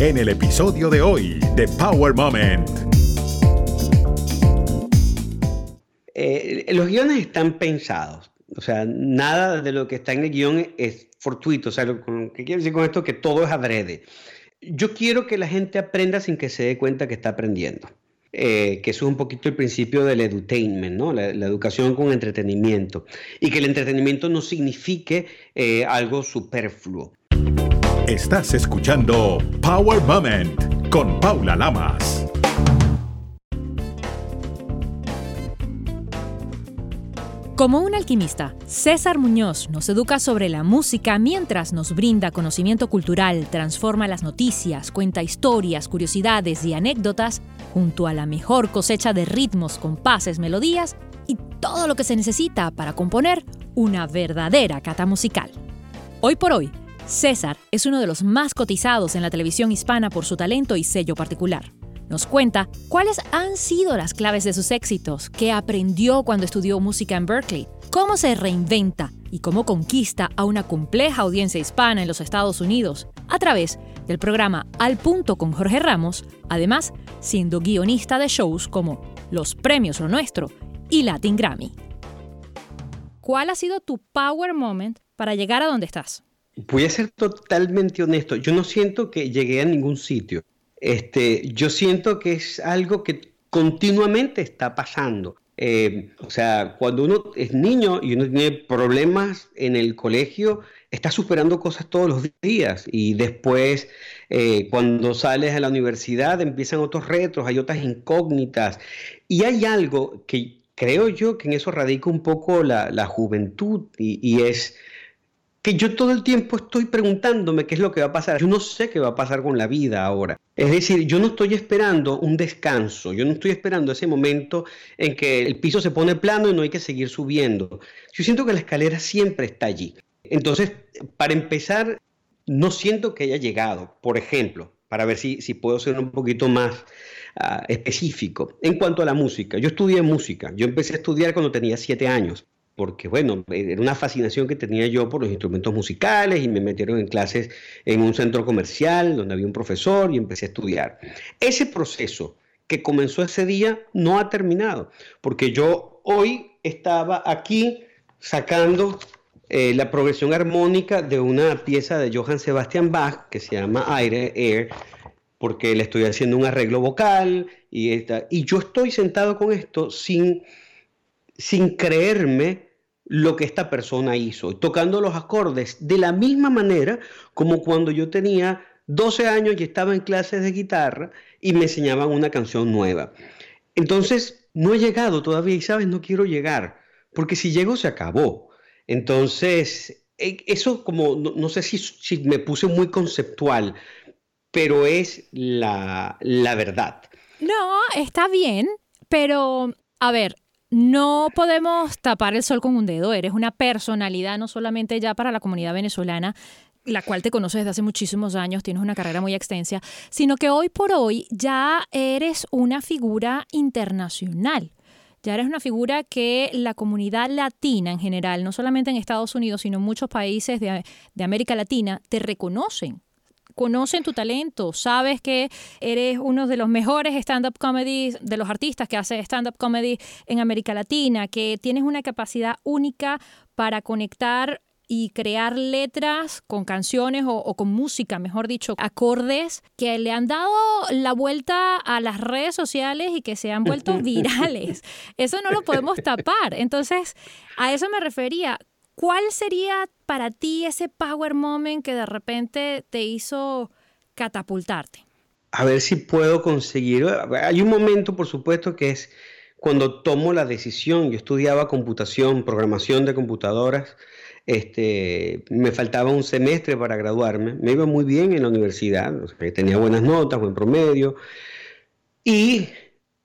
en el episodio de hoy de Power Moment. Eh, los guiones están pensados, o sea, nada de lo que está en el guion es fortuito, o sea, lo, ¿qué quiero decir con esto? Que todo es adrede. Yo quiero que la gente aprenda sin que se dé cuenta que está aprendiendo. Eh, que eso es un poquito el principio del edutainment, ¿no? la, educación con entretenimiento, y que el entretenimiento no signifique eh, algo superfluo. Estás escuchando Power Moment con Paula Lamas. Como un alquimista, César Muñoz nos educa sobre la música mientras nos brinda conocimiento cultural, transforma las noticias, cuenta historias, curiosidades y anécdotas junto a la mejor cosecha de ritmos, compases, melodías y todo lo que se necesita para componer una verdadera cata musical. Hoy por hoy, César es uno de los más cotizados en la televisión hispana por su talento y sello particular. Nos cuenta cuáles han sido las claves de sus éxitos, qué aprendió cuando estudió música en Berkeley, cómo se reinventa y cómo conquista a una compleja audiencia hispana en los Estados Unidos a través del programa Al Punto con Jorge Ramos, además siendo guionista de shows como Los Premios Lo Nuestro y Latin Grammy. ¿Cuál ha sido tu power moment para llegar a donde estás? Voy a ser totalmente honesto, yo no siento que llegué a ningún sitio. Este, yo siento que es algo que continuamente está pasando. Eh, o sea, cuando uno es niño y uno tiene problemas en el colegio, está superando cosas todos los días y después eh, cuando sales a la universidad empiezan otros retos, hay otras incógnitas y hay algo que creo yo que en eso radica un poco la, juventud y es que yo todo el tiempo estoy preguntándome qué es lo que va a pasar. Yo no sé qué va a pasar con la vida ahora. Es decir, yo no estoy esperando un descanso, yo no estoy esperando ese momento en que el piso se pone plano y no hay que seguir subiendo. Yo siento que la escalera siempre está allí. Entonces, para empezar, no siento que haya llegado, por ejemplo, para ver si, puedo ser un poquito más ah, específico. En cuanto a la música, yo estudié música, yo empecé a estudiar cuando tenía siete años porque bueno, era una fascinación que tenía yo por los instrumentos musicales y me metieron en clases en un centro comercial donde había un profesor y empecé a estudiar. Ese proceso que comenzó ese día no ha terminado, porque yo hoy estaba aquí sacando eh, la progresión armónica de una pieza de Johann Sebastian Bach que se llama Aire, Air, porque le estoy haciendo un arreglo vocal y, y yo estoy sentado con esto sin, sin creerme lo que esta persona hizo, tocando los acordes de la misma manera como cuando yo tenía 12 años y estaba en clases de guitarra y me enseñaban una canción nueva. Entonces, no he llegado todavía y sabes, no quiero llegar, porque si llego se acabó. Entonces, e, eso como, no, sé si, si, me puse muy conceptual, pero es la, la verdad. No, está bien, pero a ver, no podemos tapar el sol con un dedo. Eres una personalidad no solamente ya para la comunidad venezolana, la cual te conoces desde hace muchísimos años, tienes una carrera muy extensa, sino que hoy por hoy ya eres una figura internacional. Ya eres una figura que la comunidad latina en general, no solamente en Estados Unidos, sino en muchos países de, de América Latina, te reconocen conocen tu talento, sabes que eres uno de los mejores stand-up comedy, de los artistas que hace stand-up comedy en América Latina, que tienes una capacidad única para conectar y crear letras con canciones o, con música, mejor dicho, acordes que le han dado la vuelta a las redes sociales y que se han vuelto virales. Eso no lo podemos tapar. Entonces, a eso me refería. ¿Cuál sería para ti ese power moment que de repente te hizo catapultarte? A ver si puedo conseguir. Hay un momento, por supuesto, que es cuando tomo la decisión. Yo estudiaba computación, programación de computadoras. Este, me faltaba un semestre para graduarme. Me iba muy bien en la universidad, tenía buenas notas, buen promedio. Y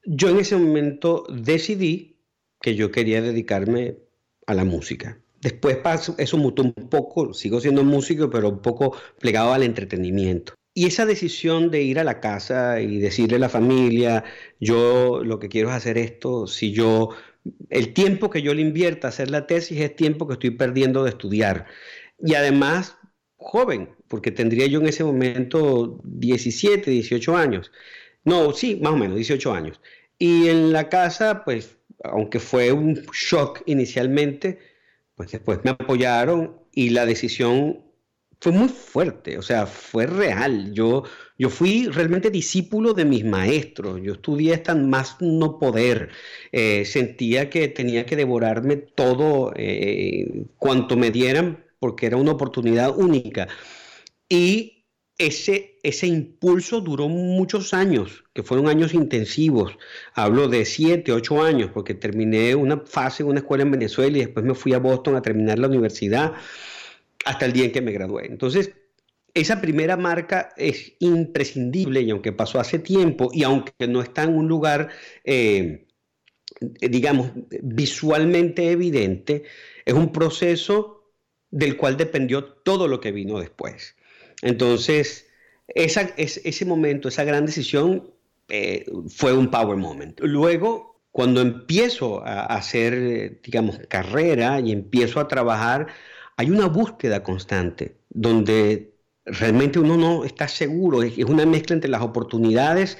yo en ese momento decidí que yo quería dedicarme a la música. Después eso mutó un poco, sigo siendo músico, pero un poco plegado al entretenimiento. Y esa decisión de ir a la casa y decirle a la familia, yo lo que quiero es hacer esto, si yo, el tiempo que yo le invierta a hacer la tesis es tiempo que estoy perdiendo de estudiar. Y además, joven, porque tendría yo en ese momento 17, 18 años. No, sí, más o menos, 18 años. Y en la casa, pues, aunque fue un shock inicialmente, pues después me apoyaron y la decisión fue muy fuerte, o sea, fue real. Yo, yo fui realmente discípulo de mis maestros, yo estudié hasta más no poder, eh, sentía que tenía que devorarme todo eh, cuanto me dieran porque era una oportunidad única. Y ese, ese impulso duró muchos años, que fueron años intensivos. Hablo de siete, ocho años, porque terminé una fase en una escuela en Venezuela y después me fui a Boston a terminar la universidad hasta el día en que me gradué. Entonces, esa primera marca es imprescindible y aunque pasó hace tiempo y aunque no está en un lugar, eh, digamos, visualmente evidente, es un proceso del cual dependió todo lo que vino después. Entonces, ese momento, esa gran decisión eh, fue un power moment. Luego, cuando empiezo a hacer, digamos, carrera y empiezo a trabajar, hay una búsqueda constante donde realmente uno no está seguro, es una mezcla entre las oportunidades,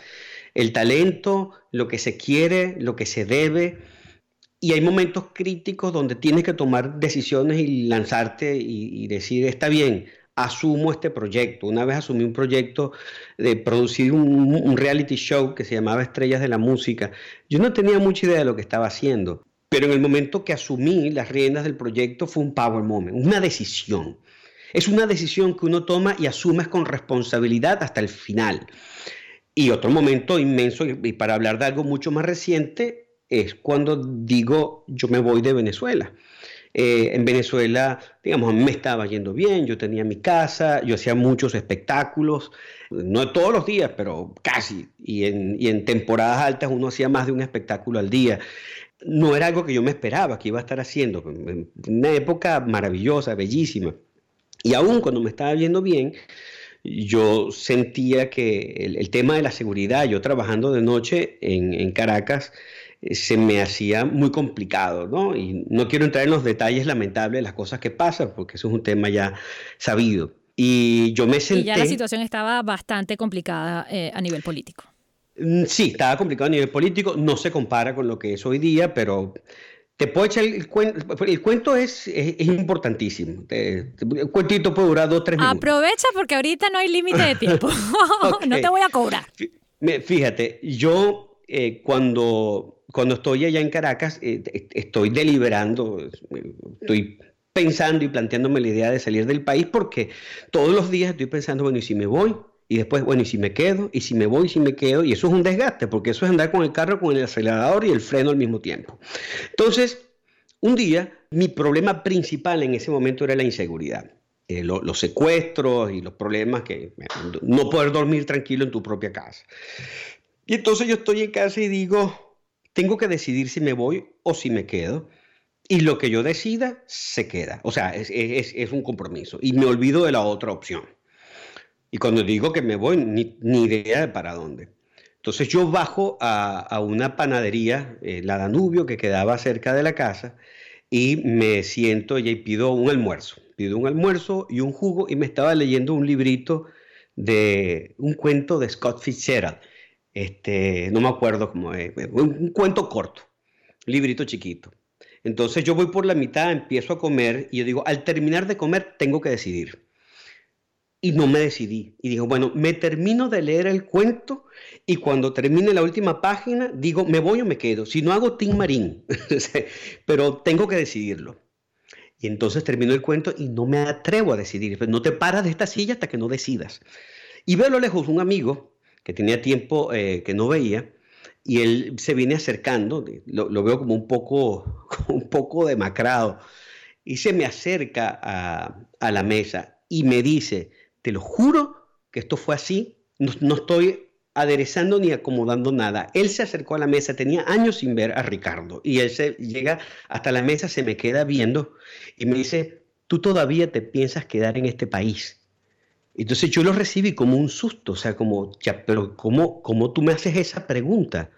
el talento, lo que se quiere, lo que se debe. Y hay momentos críticos donde tienes que tomar decisiones y lanzarte y, decir, está bien, asumo este proyecto. Una vez asumí un proyecto de producir un, un, reality show que se llamaba Estrellas de la Música. Yo no tenía mucha idea de lo que estaba haciendo. Pero en el momento que asumí las riendas del proyecto fue un power moment, una decisión. Es una decisión que uno toma y asumes con responsabilidad hasta el final. Y otro momento inmenso, y para hablar de algo mucho más reciente, es cuando digo yo me voy de Venezuela. Eh, en Venezuela, digamos, me estaba yendo bien, yo tenía mi casa, yo hacía muchos espectáculos, no todos los días, pero casi, y en, temporadas altas uno hacía más de un espectáculo al día no era algo que yo me esperaba que iba a estar haciendo. Una época maravillosa, bellísima. Y aún cuando me estaba viendo bien, yo sentía que el, tema de la seguridad, yo trabajando de noche en, Caracas, se me hacía muy complicado, ¿no? Y no quiero entrar en los detalles lamentables de las cosas que pasan, porque eso es un tema ya sabido. Y yo me senté... Y ya la situación estaba bastante complicada eh, a nivel político. Mm, sí, estaba complicado a nivel político, no se compara con lo que es hoy día, pero te puedo echar el, cuento. El cuento es, es, importantísimo. el cuentito puede durar dos, tres minutos. Aprovecha porque ahorita no hay límite de tiempo. no te voy a cobrar. Fíjate, yo eh, cuando, cuando estoy allá en Caracas, eh, estoy deliberando, estoy pensando y planteándome la idea de salir del país porque todos los días estoy pensando, bueno, ¿y si me voy? y después, bueno, y si me quedo, y si me voy, y si me quedo, y eso es un desgaste, porque eso es andar con el carro con el acelerador y el freno al mismo tiempo. Entonces, un día, mi problema principal en ese momento era la inseguridad. Eh, los secuestros y los problemas que no poder dormir tranquilo en tu propia casa. Y entonces yo estoy en casa y digo, tengo que decidir si me voy o si me quedo. Y lo que yo decida, se queda. O sea, es, un compromiso. Y me olvido de la otra opción. Y cuando digo que me voy, ni, idea de para dónde. Entonces yo bajo a, una panadería, eh, la Danubio, que quedaba cerca de la casa, y me siento y pido un almuerzo. Pido un almuerzo y un jugo y me estaba leyendo un librito de un cuento de Scott Fitzgerald. Este, no me acuerdo cómo es, un, un cuento corto, librito chiquito. Entonces yo voy por la mitad, empiezo a comer y yo digo, al terminar de comer tengo que decidir y no me decidí. Y digo, bueno, me termino de leer el cuento y cuando termine la última página digo, me voy o me quedo. Si no hago Tim Marín, pero tengo que decidirlo. Y entonces termino el cuento y no me atrevo a decidir. No te paras de esta silla hasta que no decidas. Y veo a lo lejos un amigo que tenía tiempo eh, que no veía y él se viene acercando, lo, veo como un poco, un poco demacrado, y se me acerca a, la mesa y me dice, te lo juro que esto fue así. No, estoy aderezando ni acomodando nada. Él se acercó a la mesa, tenía años sin ver a Ricardo, y él se llega hasta la mesa, se me queda viendo y me dice, tú todavía te piensas quedar en este país. Entonces yo lo recibí como un susto, o sea, como, ya, pero ¿cómo, ¿cómo tú me haces esa pregunta?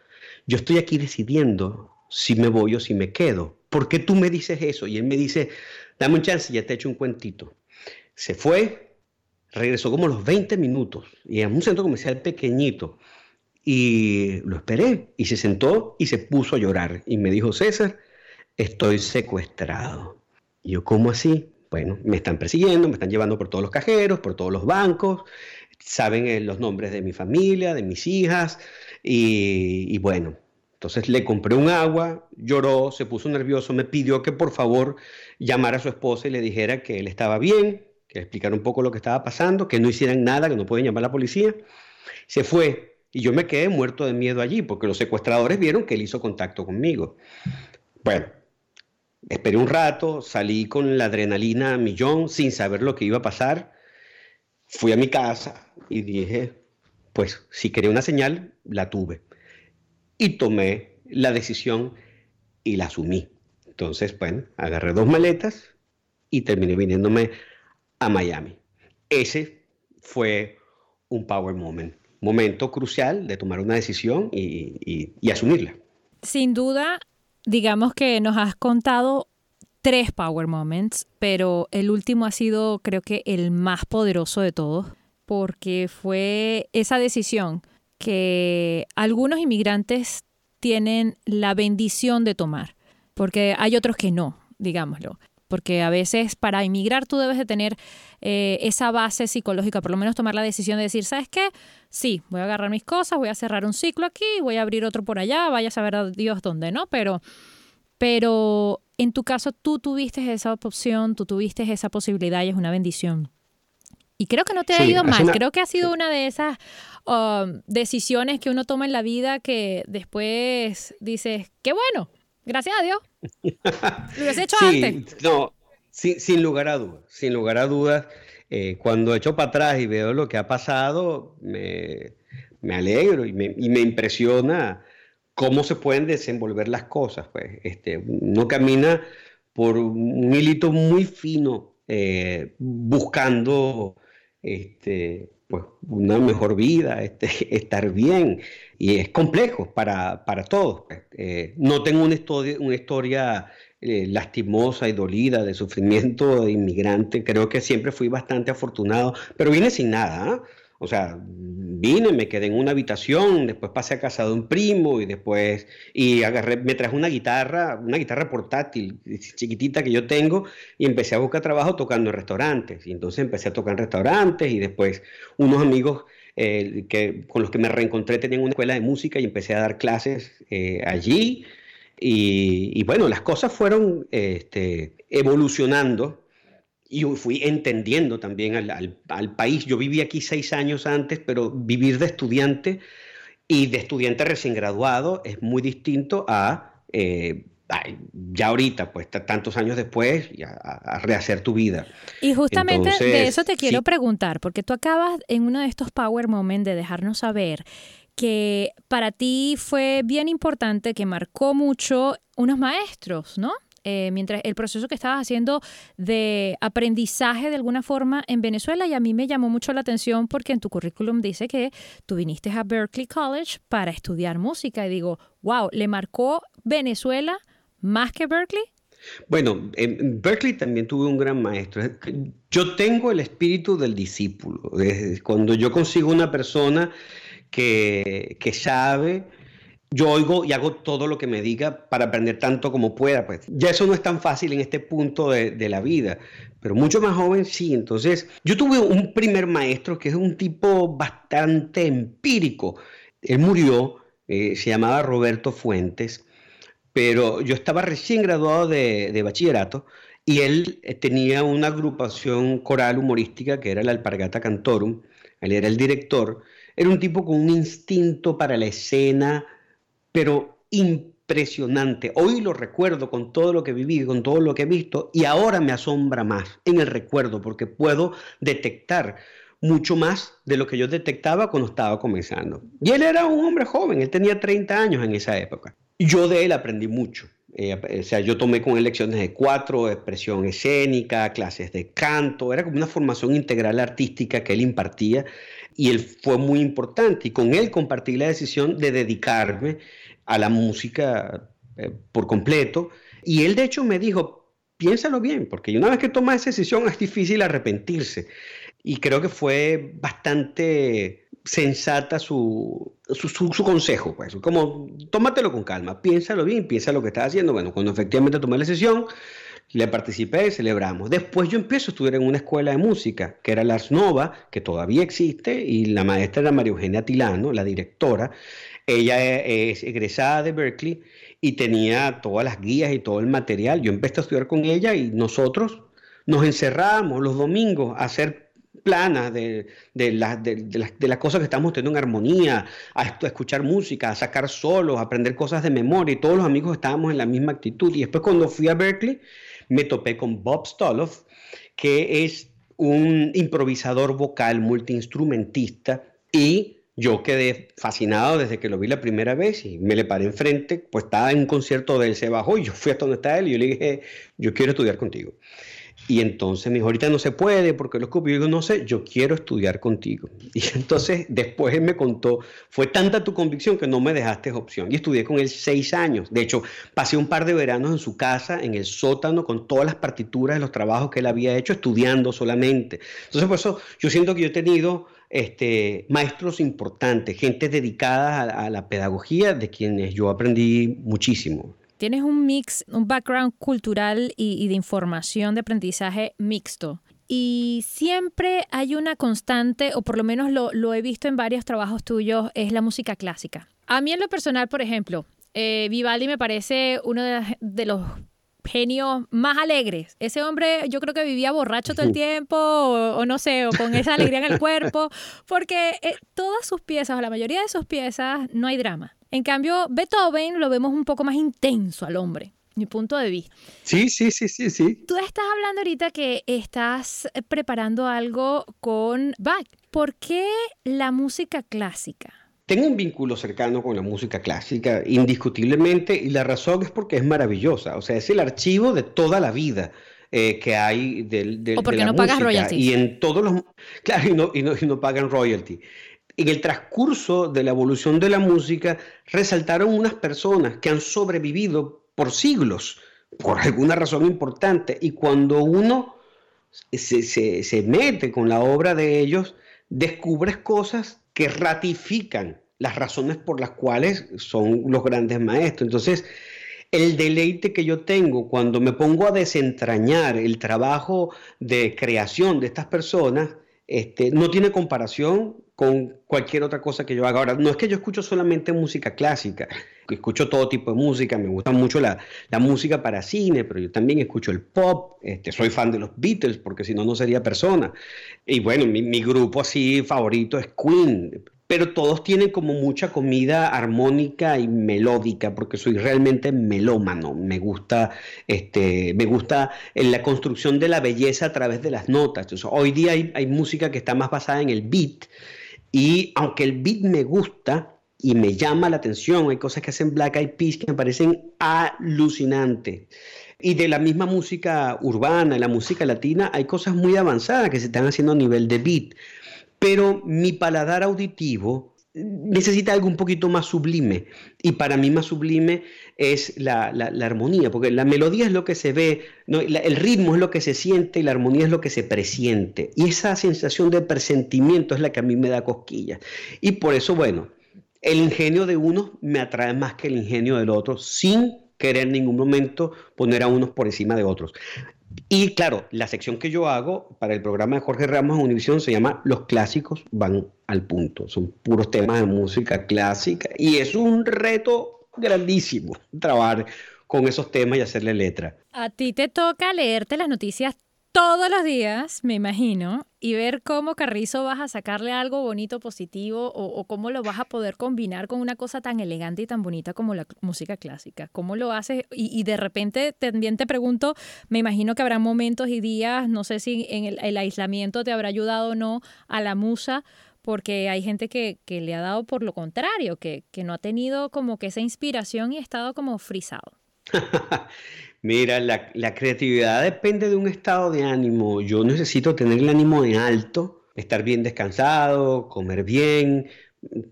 Yo estoy aquí decidiendo si me voy o si me quedo. ¿Por qué tú me dices eso? Y él me dice, dame un chance, ya te he hecho un cuentito. Se fue, regresó como los 20 minutos y en un centro comercial pequeñito. Y lo esperé y se sentó y se puso a llorar y me dijo, César, estoy secuestrado. Y yo, ¿cómo así? Bueno, me están persiguiendo, me están llevando por todos los cajeros, por todos los bancos, saben eh, los nombres de mi familia, de mis hijas, y, bueno, entonces le compré un agua, lloró, se puso nervioso, me pidió que por favor llamara a su esposa y le dijera que él estaba bien, que explicara un poco lo que estaba pasando, que no hicieran nada, que no pueden llamar a la policía. Se fue y yo me quedé muerto de miedo allí porque los secuestradores vieron que él hizo contacto conmigo. Bueno, esperé un rato, salí con la adrenalina a millón sin saber lo que iba a pasar. Fui a mi casa y dije, pues si quería una señal, la tuve. Y tomé la decisión y la asumí. Entonces, bueno, agarré dos maletas y terminé viniéndome a Miami. Ese fue un power moment, momento crucial de tomar una decisión y, y asumirla. Sin duda, digamos que nos has contado tres power moments, pero el último ha sido creo que el más poderoso de todos porque fue esa decisión que algunos inmigrantes tienen la bendición de tomar, porque hay otros que no, digámoslo. Porque a veces para inmigrar tú debes de tener eh, esa base psicológica, por lo menos tomar la decisión de decir, ¿sabes qué? Sí, voy a agarrar mis cosas, voy a cerrar un ciclo aquí, voy a abrir otro por allá, vaya a saber a Dios dónde, ¿no? Pero, pero en tu caso tú tuviste esa opción, tú tuviste esa posibilidad y es una bendición. Y creo que no te ha ido mal, creo que ha sido una de esas um, decisiones que uno toma en la vida que después dices, qué bueno, gracias a Dios. Lo hubiese hecho antes. No, sin, lugar a dudas, sin lugar a dudas, eh, cuando echo para atrás y veo lo que ha pasado, me, alegro y me, impresiona cómo se pueden desenvolver las cosas. Pues. Este, uno camina por un hilito muy fino eh, buscando este, pues, una mejor vida, este, estar bien. Y es complejo para, para todos. Pues. Eh, no tengo una historia, una historia eh, lastimosa y dolida de sufrimiento de inmigrante. Creo que siempre fui bastante afortunado, pero vine sin nada. ¿ah? O sea, vine, me quedé en una habitación, después pasé a casa de un primo y después y agarré, me traje una guitarra, una guitarra portátil chiquitita que yo tengo y empecé a buscar trabajo tocando en restaurantes. Y entonces empecé a tocar en restaurantes y después unos amigos eh, que, con los que me reencontré tenían una escuela de música y empecé a dar clases eh, allí. Y, bueno, las cosas fueron este, evolucionando y fui entendiendo también al, país. Yo viví aquí seis años antes, pero vivir de estudiante y de estudiante recién graduado es muy distinto a eh, ya ahorita, pues tantos años después, a, rehacer tu vida. Y justamente de eso te quiero preguntar, porque tú acabas en uno de estos Power Moments de dejarnos saber que para ti fue bien importante, que marcó mucho unos maestros, ¿no? Eh, mientras el proceso que estabas haciendo de aprendizaje de alguna forma en Venezuela y a mí me llamó mucho la atención porque en tu currículum dice que tú viniste a Berkeley College para estudiar música y digo, wow, ¿le marcó Venezuela más que Berkeley? Bueno, en Berkeley también tuve un gran maestro. Yo tengo el espíritu del discípulo. Cuando yo consigo una persona que, que sabe, yo oigo y hago todo lo que me diga para aprender tanto como pueda. Pues ya eso no es tan fácil en este punto de, la vida, pero mucho más joven sí. Entonces, yo tuve un primer maestro que es un tipo bastante empírico. Él murió, eh, se llamaba Roberto Fuentes, pero yo estaba recién graduado de, bachillerato y él eh, tenía una agrupación coral humorística que era la Alpargata Cantorum. Él era el director. Era un tipo con un instinto para la escena, pero impresionante. Hoy lo recuerdo con todo lo que viví, con todo lo que he visto, y ahora me asombra más en el recuerdo, porque puedo detectar mucho más de lo que yo detectaba cuando estaba comenzando. Y él era un hombre joven, él tenía 30 años en esa época. Yo de él aprendí mucho. Eh, o sea, yo tomé con él lecciones de cuatro, expresión escénica, clases de canto, era como una formación integral artística que él impartía y él fue muy importante y con él compartí la decisión de dedicarme a la música eh, por completo. Y él de hecho me dijo, piénsalo bien, porque una vez que tomas esa decisión es difícil arrepentirse. y creo que fue bastante sensata su, su, consejo, pues, como tómatelo con calma, piénsalo bien, piensa lo que estás haciendo. Bueno, cuando efectivamente tomé la sesión, le participé y celebramos. Después yo empiezo a estudiar en una escuela de música, que era la Nova, que todavía existe, y la maestra era María Eugenia Tilano, la directora. Ella es egresada de Berkeley y tenía todas las guías y todo el material. Yo empecé a estudiar con ella y nosotros nos encerrábamos los domingos a hacer planas de, de, de, las cosas que estamos teniendo en armonía, a, escuchar música, a sacar solos, a aprender cosas de memoria y todos los amigos estábamos en la misma actitud. Y después cuando fui a Berkeley me topé con Bob Stoloff, que es un improvisador vocal multiinstrumentista y yo quedé fascinado desde que lo vi la primera vez y me le paré enfrente, pues estaba en un concierto de él, se bajó y yo fui hasta donde está él y yo le dije, yo quiero estudiar contigo. Y entonces me dijo, ahorita no se puede porque lo escupo. Yo digo, no sé, yo quiero estudiar contigo. Y entonces después él me contó, fue tanta tu convicción que no me dejaste opción. Y estudié con él seis años. De hecho, pasé un par de veranos en su casa, en el sótano, con todas las partituras de los trabajos que él había hecho, estudiando solamente. Entonces, por eso yo siento que yo he tenido este, maestros importantes, gente dedicada a la pedagogía, de quienes yo aprendí muchísimo. Tienes un mix, un background cultural y, de información de aprendizaje mixto. Y siempre hay una constante, o por lo menos lo, he visto en varios trabajos tuyos, es la música clásica. A mí en lo personal, por ejemplo, eh, Vivaldi me parece uno de, los genios más alegres. Ese hombre yo creo que vivía borracho todo el tiempo o, no sé, o con esa alegría en el cuerpo, porque eh, todas sus piezas o la mayoría de sus piezas no hay drama. En cambio, Beethoven lo vemos un poco más intenso al hombre, mi punto de vista. Sí, sí, sí, sí, sí. Tú estás hablando ahorita que estás preparando algo con Bach. ¿Por qué la música clásica? Tengo un vínculo cercano con la música clásica, indiscutiblemente, y la razón es porque es maravillosa. O sea, es el archivo de toda la vida. Eh, que hay del de, o porque no pagas royalties. Y en todos los... Claro, y no, y no, y no pagan royalty en el transcurso de la evolución de la música resaltaron unas personas que han sobrevivido por siglos, por alguna razón importante, y cuando uno se, mete con la obra de ellos, descubres cosas que ratifican las razones por las cuales son los grandes maestros. Entonces, el deleite que yo tengo cuando me pongo a desentrañar el trabajo de creación de estas personas, este, no tiene comparación con cualquier otra cosa que yo haga. Ahora, no es que yo escucho solamente música clásica, escucho todo tipo de música, me gusta mucho la, música para cine, pero yo también escucho el pop, este, soy fan de los Beatles, porque si no, no sería persona. Y bueno, mi, mi grupo así favorito es Queen, pero todos tienen como mucha comida armónica y melódica, porque soy realmente melómano. Me gusta, este, me gusta la construcción de la belleza a través de las notas. hoy día hay, hay música que está más basada en el beat, y aunque el beat me gusta y me llama la atención, hay cosas que hacen Black Eyed Peas que me parecen alucinantes. Y de la misma música urbana, la música latina, hay cosas muy avanzadas que se están haciendo a nivel de beat pero mi paladar auditivo necesita algo un poquito más sublime. Y para mí más sublime es la, armonía, porque la melodía es lo que se ve, el ritmo es lo que se siente y la armonía es lo que se presiente. Y esa sensación de presentimiento es la que a mí me da cosquillas. Y por eso, bueno, el ingenio de uno me atrae más que el ingenio del otro, sin querer en ningún momento poner a unos por encima de otros. Y claro, la sección que yo hago para el programa de Jorge Ramos en Univisión se llama Los clásicos van al punto. Son puros temas de música clásica y es un reto grandísimo trabajar con esos temas y hacerle letra. A ti te toca leerte las noticias todos los días, me imagino, y ver cómo Carrizo vas a sacarle algo bonito, positivo, o, cómo lo vas a poder combinar con una cosa tan elegante y tan bonita como la música clásica. ¿Cómo lo haces? Y, de repente también te pregunto, me imagino que habrá momentos y días, no sé si en el, aislamiento te habrá ayudado o no a la musa, porque hay gente que, le ha dado por lo contrario, que, que no ha tenido como que esa inspiración y ha estado como frisado. Mira, la, creatividad depende de un estado de ánimo. Yo necesito tener el ánimo en alto, estar bien descansado, comer bien.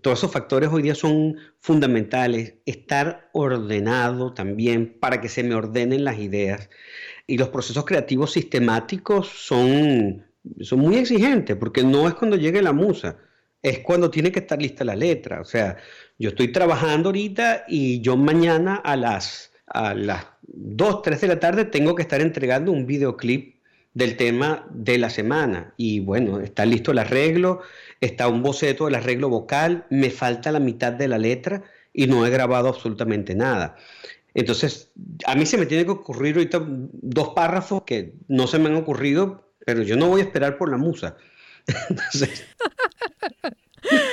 Todos esos factores hoy día son fundamentales. Estar ordenado también para que se me ordenen las ideas. Y los procesos creativos sistemáticos son son muy exigentes, porque no es cuando llegue la musa, es cuando tiene que estar lista la letra. O sea, yo estoy trabajando ahorita y yo mañana a las, a las 2, 3 de la tarde tengo que estar entregando un videoclip del tema de la semana. Y bueno, está listo el arreglo, está un boceto del arreglo vocal, me falta la mitad de la letra y no he grabado absolutamente nada. Entonces, a mí se me tiene que ocurrir ahorita dos párrafos que no se me han ocurrido, pero yo no voy a esperar por la musa. Entonces...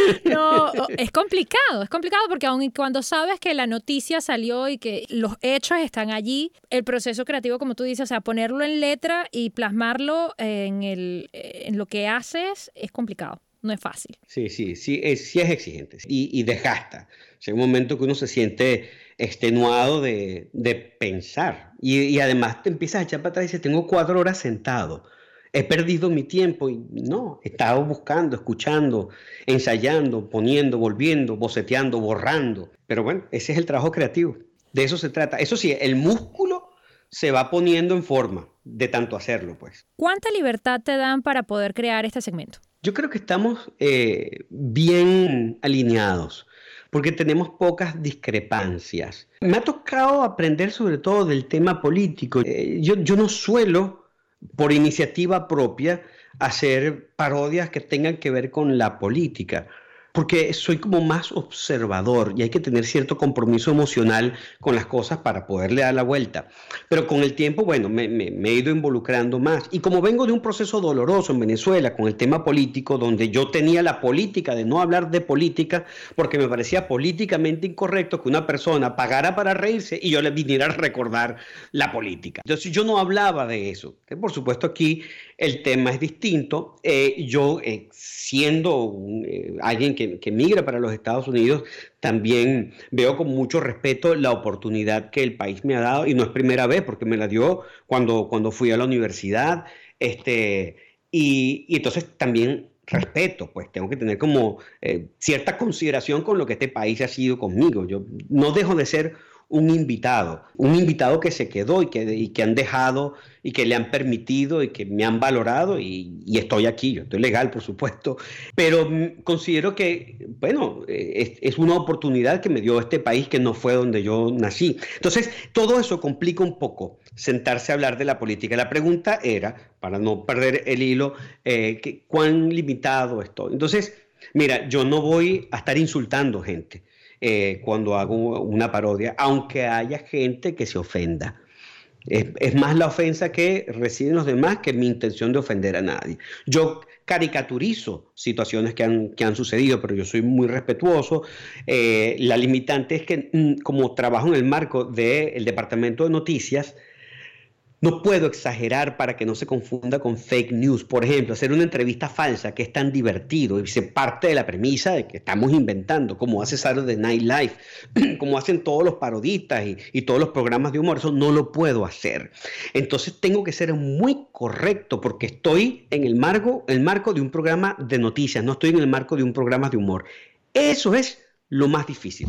No, es complicado, es complicado porque aun cuando sabes que la noticia salió y que los hechos están allí, el proceso creativo, como tú dices, o sea, ponerlo en letra y plasmarlo en, el, en lo que haces es complicado no es fácil. Sí, sí, sí, es, sí es exigente y, y desgasta. O un momento que uno se siente extenuado de, de pensar y, y, además te empiezas a echar para atrás y dices, tengo cuatro horas sentado, he perdido mi tiempo y no, he estado buscando, escuchando, ensayando, poniendo, volviendo, boceteando, borrando. Pero bueno, ese es el trabajo creativo, de eso se trata. Eso sí, el músculo se va poniendo en forma de tanto hacerlo, pues. ¿Cuánta libertad te dan para poder crear este segmento? Yo creo que estamos eh, bien alineados porque tenemos pocas discrepancias. Me ha tocado aprender sobre todo del tema político. Eh, yo, yo no suelo, por iniciativa propia, hacer parodias que tengan que ver con la política porque soy como más observador y hay que tener cierto compromiso emocional con las cosas para poderle dar la vuelta. Pero con el tiempo, bueno, me, he ido involucrando más. Y como vengo de un proceso doloroso en Venezuela con el tema político, donde yo tenía la política de no hablar de política, porque me parecía políticamente incorrecto que una persona pagara para reírse y yo le viniera a recordar la política. Entonces yo no hablaba de eso. Por supuesto aquí el tema es distinto. Eh, yo, eh, siendo eh, alguien que, que, migra para los Estados Unidos, también veo con mucho respeto la oportunidad que el país me ha dado, y no es primera vez, porque me la dio cuando, cuando fui a la universidad. Este, y, y entonces también respeto, pues tengo que tener como cierta consideración con lo que este país ha sido conmigo. Yo no dejo de ser un invitado, un invitado que se quedó y que, han dejado y que le han permitido y que me han valorado y, estoy aquí, yo estoy legal por supuesto, pero considero que, bueno, es, es, una oportunidad que me dio este país que no fue donde yo nací. Entonces, todo eso complica un poco sentarse a hablar de la política. La pregunta era, para no perder el hilo, eh, ¿cuán limitado estoy? Entonces, mira, yo no voy a estar insultando gente. Eh, cuando hago una parodia, aunque haya gente que se ofenda. Es, más la ofensa que reciben los demás que mi intención de ofender a nadie. Yo caricaturizo situaciones que han, que han sucedido, pero yo soy muy respetuoso. Eh, la limitante es que mm, como trabajo en el marco del Departamento de Noticias, no puedo exagerar para que no se confunda con fake news. Por ejemplo, hacer una entrevista falsa que es tan divertido y se parte de la premisa de que estamos inventando, como hace Saturday Night Live, como hacen todos los parodistas y, todos los programas de humor. Eso no lo puedo hacer. Entonces tengo que ser muy correcto porque estoy en el marco, el marco de un programa de noticias, no estoy en el marco de un programa de humor. Eso es lo más difícil.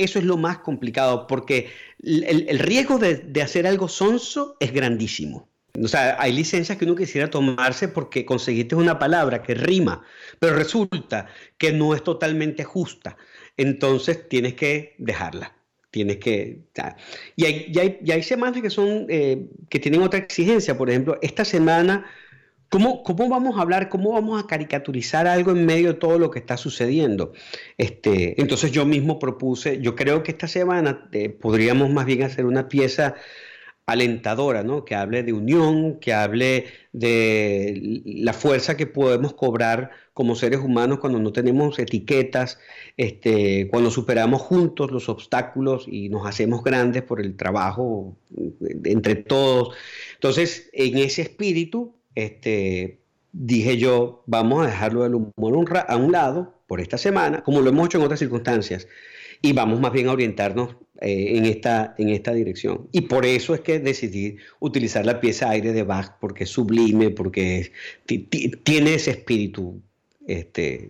Eso es lo más complicado porque el, riesgo de, hacer algo sonso es grandísimo. O sea, hay licencias que uno quisiera tomarse porque conseguiste una palabra que rima, pero resulta que no es totalmente justa. Entonces tienes que dejarla. Tienes que. Y hay, y hay, semanas que son eh, que tienen otra exigencia. Por ejemplo, esta semana ¿Cómo, ¿Cómo, vamos a hablar, cómo vamos a caricaturizar algo en medio de todo lo que está sucediendo? Este, entonces yo mismo propuse, yo creo que esta semana eh, podríamos más bien hacer una pieza alentadora, ¿no? que hable de unión, que hable de la fuerza que podemos cobrar como seres humanos cuando no tenemos etiquetas, este, cuando superamos juntos los obstáculos y nos hacemos grandes por el trabajo entre todos. Entonces, en ese espíritu, este, dije yo, vamos a dejarlo del humor a un lado por esta semana, como lo hemos hecho en otras circunstancias, y vamos más bien a orientarnos eh, en, esta, dirección. Y por eso es que decidí utilizar la pieza aire de Bach, porque es sublime, porque tiene ese espíritu este,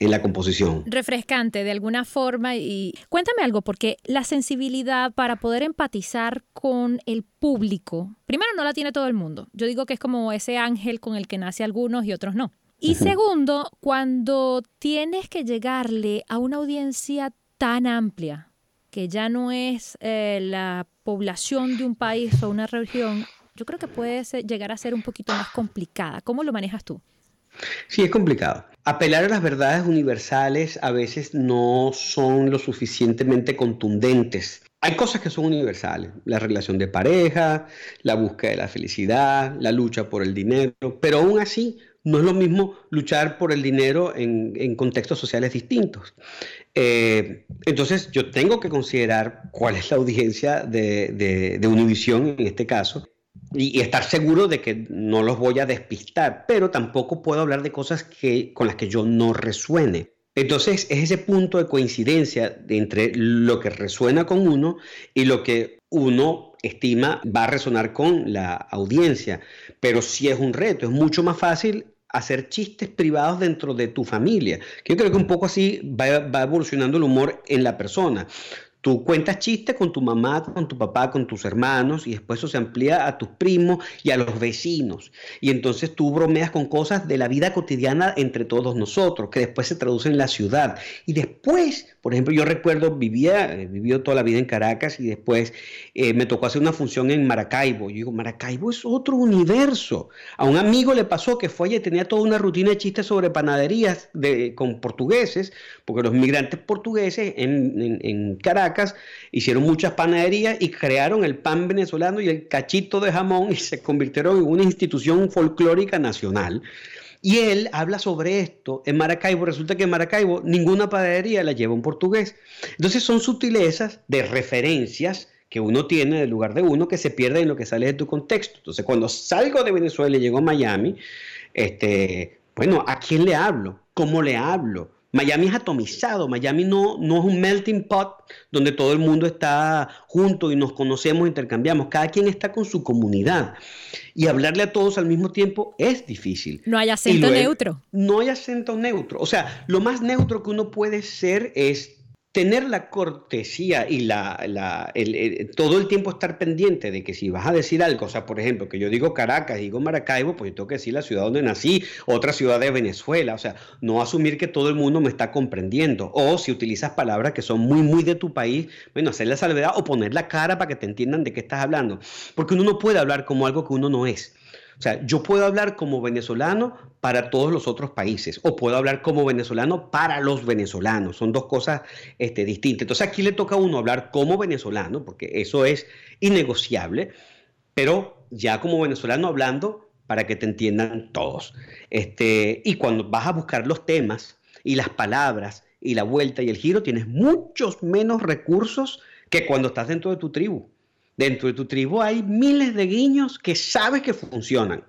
en la composición. Refrescante de alguna forma y cuéntame algo, porque la sensibilidad para poder empatizar con el público, primero no la tiene todo el mundo. Yo digo que es como ese ángel con el que nace algunos y otros no. Y segundo, cuando tienes que llegarle a una audiencia tan amplia, que ya no es eh, la población de un país o una región, yo creo que puede llegar a ser un poquito más complicada. ¿Cómo lo manejas tú? Sí, es complicado. Apelar a las verdades universales a veces no son lo suficientemente contundentes. Hay cosas que son universales, la relación de pareja, la búsqueda de la felicidad, la lucha por el dinero, pero aún así no es lo mismo luchar por el dinero en, contextos sociales distintos. Eh, entonces yo tengo que considerar cuál es la audiencia de, de, de Univisión en este caso y, estar seguro de que no los voy a despistar, pero tampoco puedo hablar de cosas que, con las que yo no resuene. Entonces es ese punto de coincidencia entre lo que resuena con uno y lo que uno estima va a resonar con la audiencia. Pero si es un reto, es mucho más fácil hacer chistes privados dentro de tu familia. Yo creo que un poco así va, va evolucionando el humor en la persona. Tú cuentas chistes con tu mamá, con tu papá, con tus hermanos y después eso se amplía a tus primos y a los vecinos. Y entonces tú bromeas con cosas de la vida cotidiana entre todos nosotros, que después se traducen en la ciudad. Y después, por ejemplo, yo recuerdo, vivía, he vivido toda la vida en Caracas y después eh, me tocó hacer una función en Maracaibo. Yo digo, Maracaibo es otro universo. A un amigo le pasó que fue y tenía toda una rutina de chistes sobre panaderías de, con portugueses, porque los migrantes portugueses en, en Caracas hicieron muchas panaderías y crearon el pan venezolano y el cachito de jamón y se convirtieron en una institución folclórica nacional. Y él habla sobre esto en Maracaibo. Resulta que en Maracaibo ninguna panadería la lleva un portugués. Entonces son sutilezas de referencias que uno tiene del lugar de uno que se pierde en lo que sale de tu contexto. Entonces cuando salgo de Venezuela y llego a Miami, este, bueno, ¿a quién le hablo? ¿Cómo le hablo? Miami es atomizado, Miami no, no es un melting pot donde todo el mundo está junto y nos conocemos, intercambiamos, cada quien está con su comunidad. Y hablarle a todos al mismo tiempo es difícil. No hay acento neutro. No hay acento neutro. O sea, lo más neutro que uno puede ser es tener la cortesía y la, todo el tiempo estar pendiente de que si vas a decir algo, o sea, por ejemplo, que yo digo Caracas, digo Maracaibo, pues yo tengo que decir la ciudad donde nací, otra ciudad de Venezuela, o sea, no asumir que todo el mundo me está comprendiendo, o si utilizas palabras que son muy, muy de tu país, bueno, hacer la salvedad o poner la cara para que te entiendan de qué estás hablando, porque uno no puede hablar como algo que uno no es. O sea, yo puedo hablar como venezolano para todos los otros países o puedo hablar como venezolano para los venezolanos. Son dos cosas este, distintas. Entonces aquí le toca a uno hablar como venezolano, porque eso es innegociable, pero ya como venezolano hablando para que te entiendan todos. Este, y cuando vas a buscar los temas y las palabras y la vuelta y el giro, tienes muchos menos recursos que cuando estás dentro de tu tribu. Dentro de tu tribu hay miles de guiños que sabes que funcionan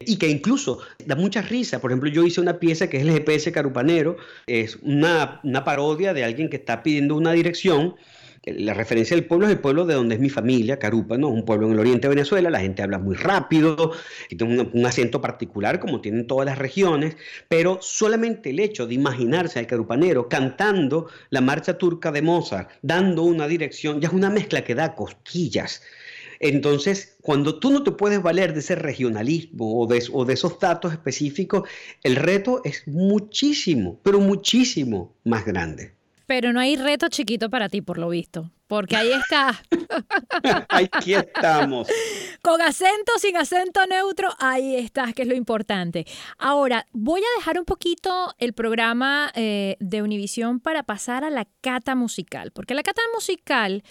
y que incluso da mucha risa. Por ejemplo, yo hice una pieza que es el GPS Carupanero, es una, una parodia de alguien que está pidiendo una dirección la referencia del pueblo es el pueblo de donde es mi familia, Carupa, ¿no? Un pueblo en el oriente de Venezuela, la gente habla muy rápido, y tiene un, acento particular como tienen todas las regiones, pero solamente el hecho de imaginarse al carupanero cantando la marcha turca de Mozart, dando una dirección, ya es una mezcla que da cosquillas. Entonces, cuando tú no te puedes valer de ese regionalismo o de, esos datos específicos, el reto es muchísimo, pero muchísimo más grande. Pero no hay reto chiquito para ti, por lo visto. Porque ahí está. Aquí estamos. Con acento, sin acento neutro, ahí estás, que es lo importante. Ahora, voy a dejar un poquito el programa eh, de Univisión para pasar a la cata musical. Porque la cata musical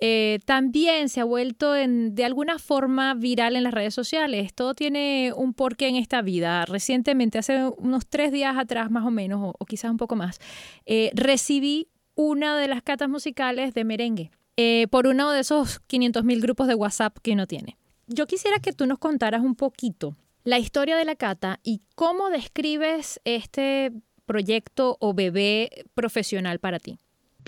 eh, también se ha vuelto de alguna forma viral en las redes sociales. Todo tiene un porqué en esta vida. Recientemente, hace unos tres días atrás más o menos, o, quizás un poco más, eh, recibí una de las catas musicales de merengue eh, por uno de esos 500.000 grupos de WhatsApp que uno tiene. Yo quisiera que tú nos contaras un poquito la historia de la cata y cómo describes este proyecto o bebé profesional para ti.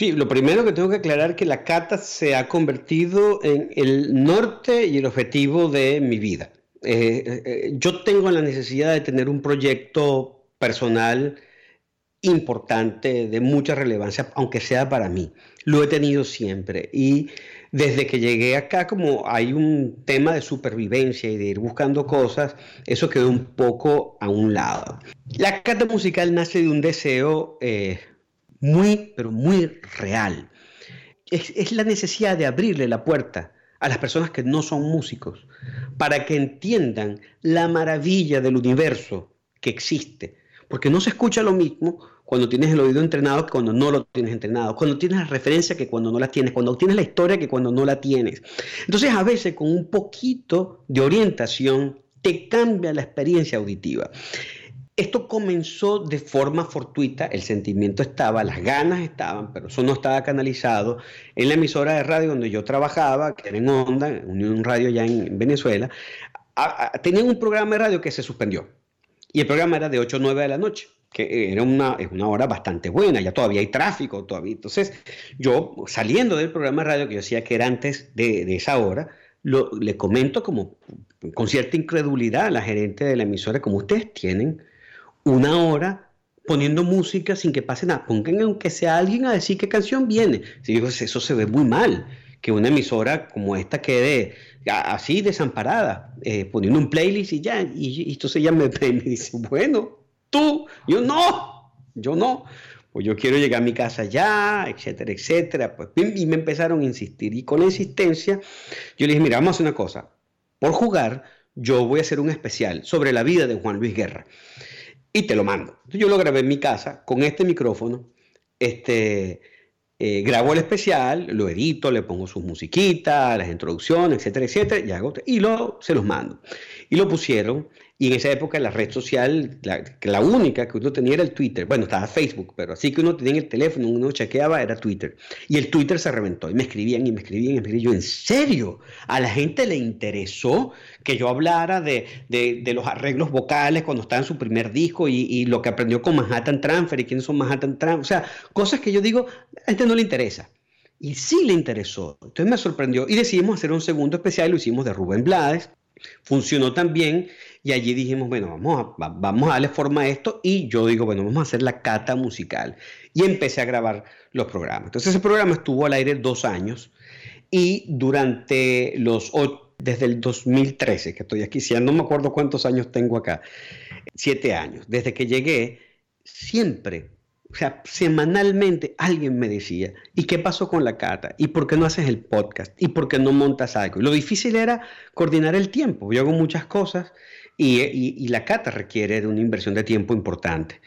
Sí, lo primero que tengo que aclarar es que la cata se ha convertido en el norte y el objetivo de mi vida. Eh, eh, yo tengo la necesidad de tener un proyecto personal importante, de mucha relevancia, aunque sea para mí. Lo he tenido siempre. Y desde que llegué acá, como hay un tema de supervivencia y de ir buscando cosas, eso quedó un poco a un lado. La cata musical nace de un deseo eh, muy, pero muy real. Es, la necesidad de abrirle la puerta a las personas que no son músicos, para que entiendan la maravilla del universo que existe. Porque no se escucha lo mismo cuando tienes el oído entrenado que cuando no lo tienes entrenado, cuando tienes la referencia que cuando no la tienes, cuando tienes la historia que cuando no la tienes. Entonces a veces con un poquito de orientación te cambia la experiencia auditiva. Esto comenzó de forma fortuita, el sentimiento estaba, las ganas estaban, pero eso no estaba canalizado en la emisora de radio donde yo trabajaba, que era en Onda, Unión Radio ya en Venezuela. tenían un programa de radio que se suspendió y el programa era de 8 a 9 de la noche que era una, es una hora bastante buena, ya todavía hay tráfico, todavía. Entonces, yo saliendo del programa de radio que yo decía que era antes de, esa hora, le comento como con cierta incredulidad a la gerente de la emisora, como ustedes tienen una hora poniendo música sin que pase nada, pongan aunque sea alguien a decir qué canción viene. Si digo, eso se ve muy mal, que una emisora como esta quede así desamparada, eh, poniendo un playlist y ya, y, y entonces ella me, me dice, bueno, tú, yo no, yo no, pues yo quiero llegar a mi casa ya, etcétera, etcétera. Pues, y me empezaron a insistir. Y con la insistencia, yo le dije, mira, vamos a hacer una cosa. Por jugar, yo voy a hacer un especial sobre la vida de Juan Luis Guerra. Y te lo mando. Yo lo grabé en mi casa con este micrófono. Este, eh, grabo el especial, lo edito, le pongo sus musiquitas, las introducciones, etcétera, etcétera, y, hago, lo, se los mando. Y lo pusieron y en esa época la red social, la, la, única que uno tenía era el Twitter. Bueno, estaba Facebook, pero así que uno tenía en el teléfono, uno chequeaba, era Twitter. Y el Twitter se reventó y me escribían y me escribían y me escribían. Yo, ¿en serio? ¿A la gente le interesó que yo hablara de, de, de los arreglos vocales cuando estaba en su primer disco y, y, lo que aprendió con Manhattan Transfer y quiénes son Manhattan Transfer? O sea, cosas que yo digo, a la gente no le interesa. Y sí le interesó. Entonces me sorprendió y decidimos hacer un segundo especial, lo hicimos de Rubén Blades. Funcionó también y allí dijimos, bueno, vamos a, vamos a darle forma a esto y yo digo, bueno, vamos a hacer la cata musical. Y empecé a grabar los programas. Entonces ese programa estuvo al aire dos años y durante los desde el 2013 que estoy aquí, si ya no me acuerdo cuántos años tengo acá, siete años, desde que llegué, siempre o sea, semanalmente alguien me decía, ¿y qué pasó con la cata? ¿Y por qué no haces el podcast? ¿Y por qué no montas algo? Lo difícil era coordinar el tiempo. Yo hago muchas cosas y, la cata requiere de una inversión de tiempo importante.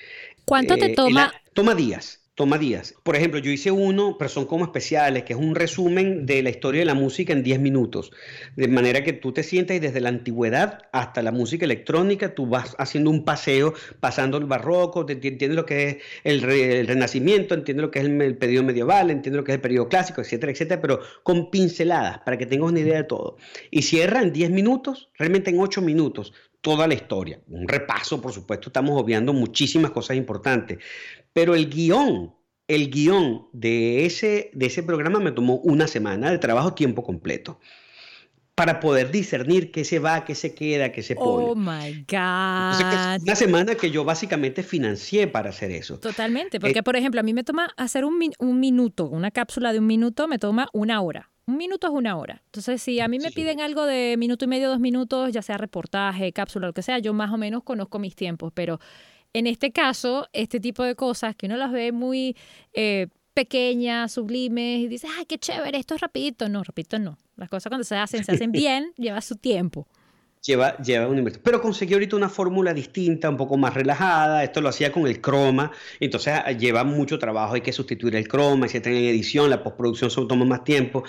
¿Cuánto te eh, toma? toma días toma días. Por ejemplo, yo hice uno, pero son como especiales, que es un resumen de la historia de la música en 10 minutos. De manera que tú te sientas y desde la antigüedad hasta la música electrónica, tú vas haciendo un paseo, pasando el barroco, entiendes lo que es el, renacimiento, entiendes lo que es el, periodo medieval, entiendes lo que es el periodo clásico, etcétera, etcétera, pero con pinceladas para que tengas una idea de todo. Y cierra en 10 minutos, realmente en 8 minutos toda la historia. Un repaso, por supuesto, estamos obviando muchísimas cosas importantes, pero el guion, el guion de ese, de ese programa me tomó una semana de trabajo tiempo completo para poder discernir qué se va, qué se queda, qué se pone. Oh my God. una semana que yo básicamente financié para hacer eso. Totalmente, porque eh, por ejemplo, a mí me toma hacer un, un minuto, una cápsula de un minuto me toma una hora. Un minuto es una hora. Entonces, si a mí me piden algo de minuto y medio, dos minutos, ya sea reportaje, cápsula, lo que sea, yo más o menos conozco mis tiempos, pero en este caso, este tipo de cosas que uno las ve muy eh, pequeñas, sublimes, y dice, ay, qué chévere, esto es rapidito. No, rapidito no. Las cosas cuando se hacen, se hacen bien, lleva su tiempo. Lleva, lleva un inversión. Pero conseguí ahorita una fórmula distinta, un poco más relajada. Esto lo hacía con el croma. Entonces ah, lleva mucho trabajo. Hay que sustituir el croma, etc. En edición, la postproducción se toma más tiempo.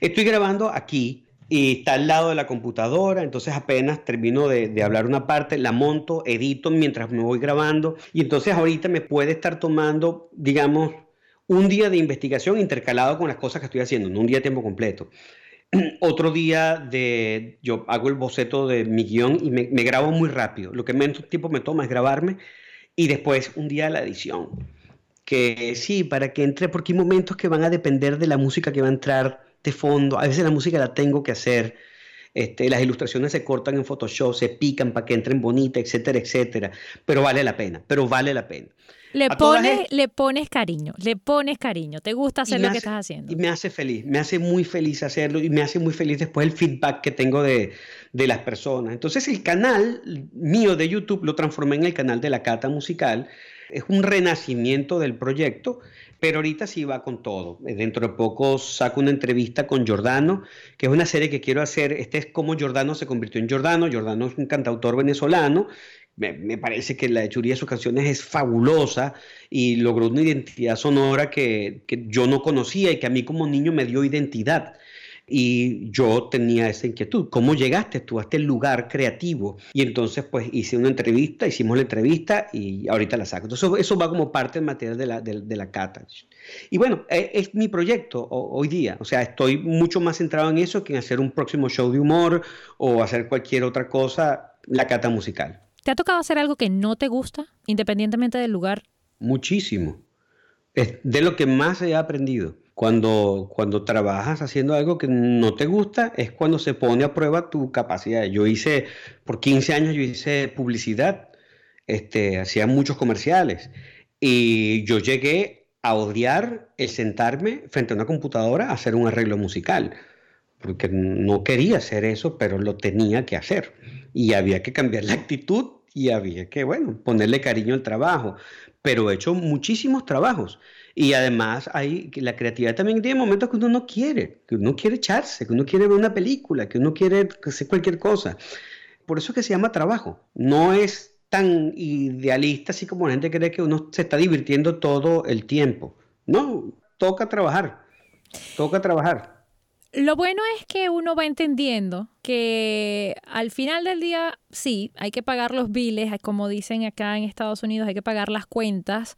Estoy grabando aquí y está al lado de la computadora, entonces apenas termino de, hablar una parte, la monto, edito mientras me voy grabando y entonces ahorita me puede estar tomando, digamos, un día de investigación intercalado con las cosas que estoy haciendo, no un día de tiempo completo. Otro día de, yo hago el boceto de mi guion y me, me grabo muy rápido. Lo que menos tiempo me toma es grabarme y después un día la edición. Que sí, para que entre, porque hay momentos que van a depender de la música que va a entrar de fondo. A veces la música la tengo que hacer este, las ilustraciones se cortan en Photoshop, se pican para que entren bonitas, etcétera, etcétera. Pero vale la pena, pero vale la pena. Le pones, le pones cariño, le pones cariño, te gusta hacer lo que estás haciendo. Y me hace feliz, me hace muy feliz hacerlo y me hace muy feliz después el feedback que tengo de, de las personas. Entonces el canal mío de YouTube lo transformé en el canal de la Cata Musical. Es un renacimiento del proyecto pero ahorita sí va con todo. Dentro de poco saco una entrevista con Giordano, que es una serie que quiero hacer. Este es cómo Giordano se convirtió en Giordano. Giordano es un cantautor venezolano. Me, parece que la hechuría de sus canciones es fabulosa y logró una identidad sonora que, que yo no conocía y que a mí como niño me dio identidad. Y yo tenía esa inquietud, ¿cómo llegaste tú a este lugar creativo? Y entonces pues hice una entrevista, hicimos la entrevista y ahorita la saco. Entonces eso va como parte del material de la, de, la cata. Y bueno, e, es, mi proyecto hoy día, o sea, estoy mucho más centrado en eso que en hacer un próximo show de humor o hacer cualquier otra cosa, la cata musical. ¿Te ha tocado hacer algo que no te gusta, independientemente del lugar? Muchísimo. Es de lo que más he aprendido. Cuando, cuando trabajas haciendo algo que no te gusta es cuando se pone a prueba tu capacidad. Yo hice, por 15 años yo hice publicidad, este, hacía muchos comerciales y yo llegué a odiar el sentarme frente a una computadora a hacer un arreglo musical, porque no quería hacer eso, pero lo tenía que hacer. Y había que cambiar la actitud y había que, bueno, ponerle cariño al trabajo. Pero he hecho muchísimos trabajos. Y además hay la creatividad también tiene momentos que uno no quiere, que uno quiere echarse, que uno quiere ver una película, que uno quiere hacer cualquier cosa. Por eso es que se llama trabajo. No es tan idealista así como la gente cree que uno se está divirtiendo todo el tiempo. No, toca trabajar. Toca trabajar. Lo bueno es que uno va entendiendo que al final del día, sí, hay que pagar los biles, como dicen acá en Estados Unidos, hay que pagar las cuentas,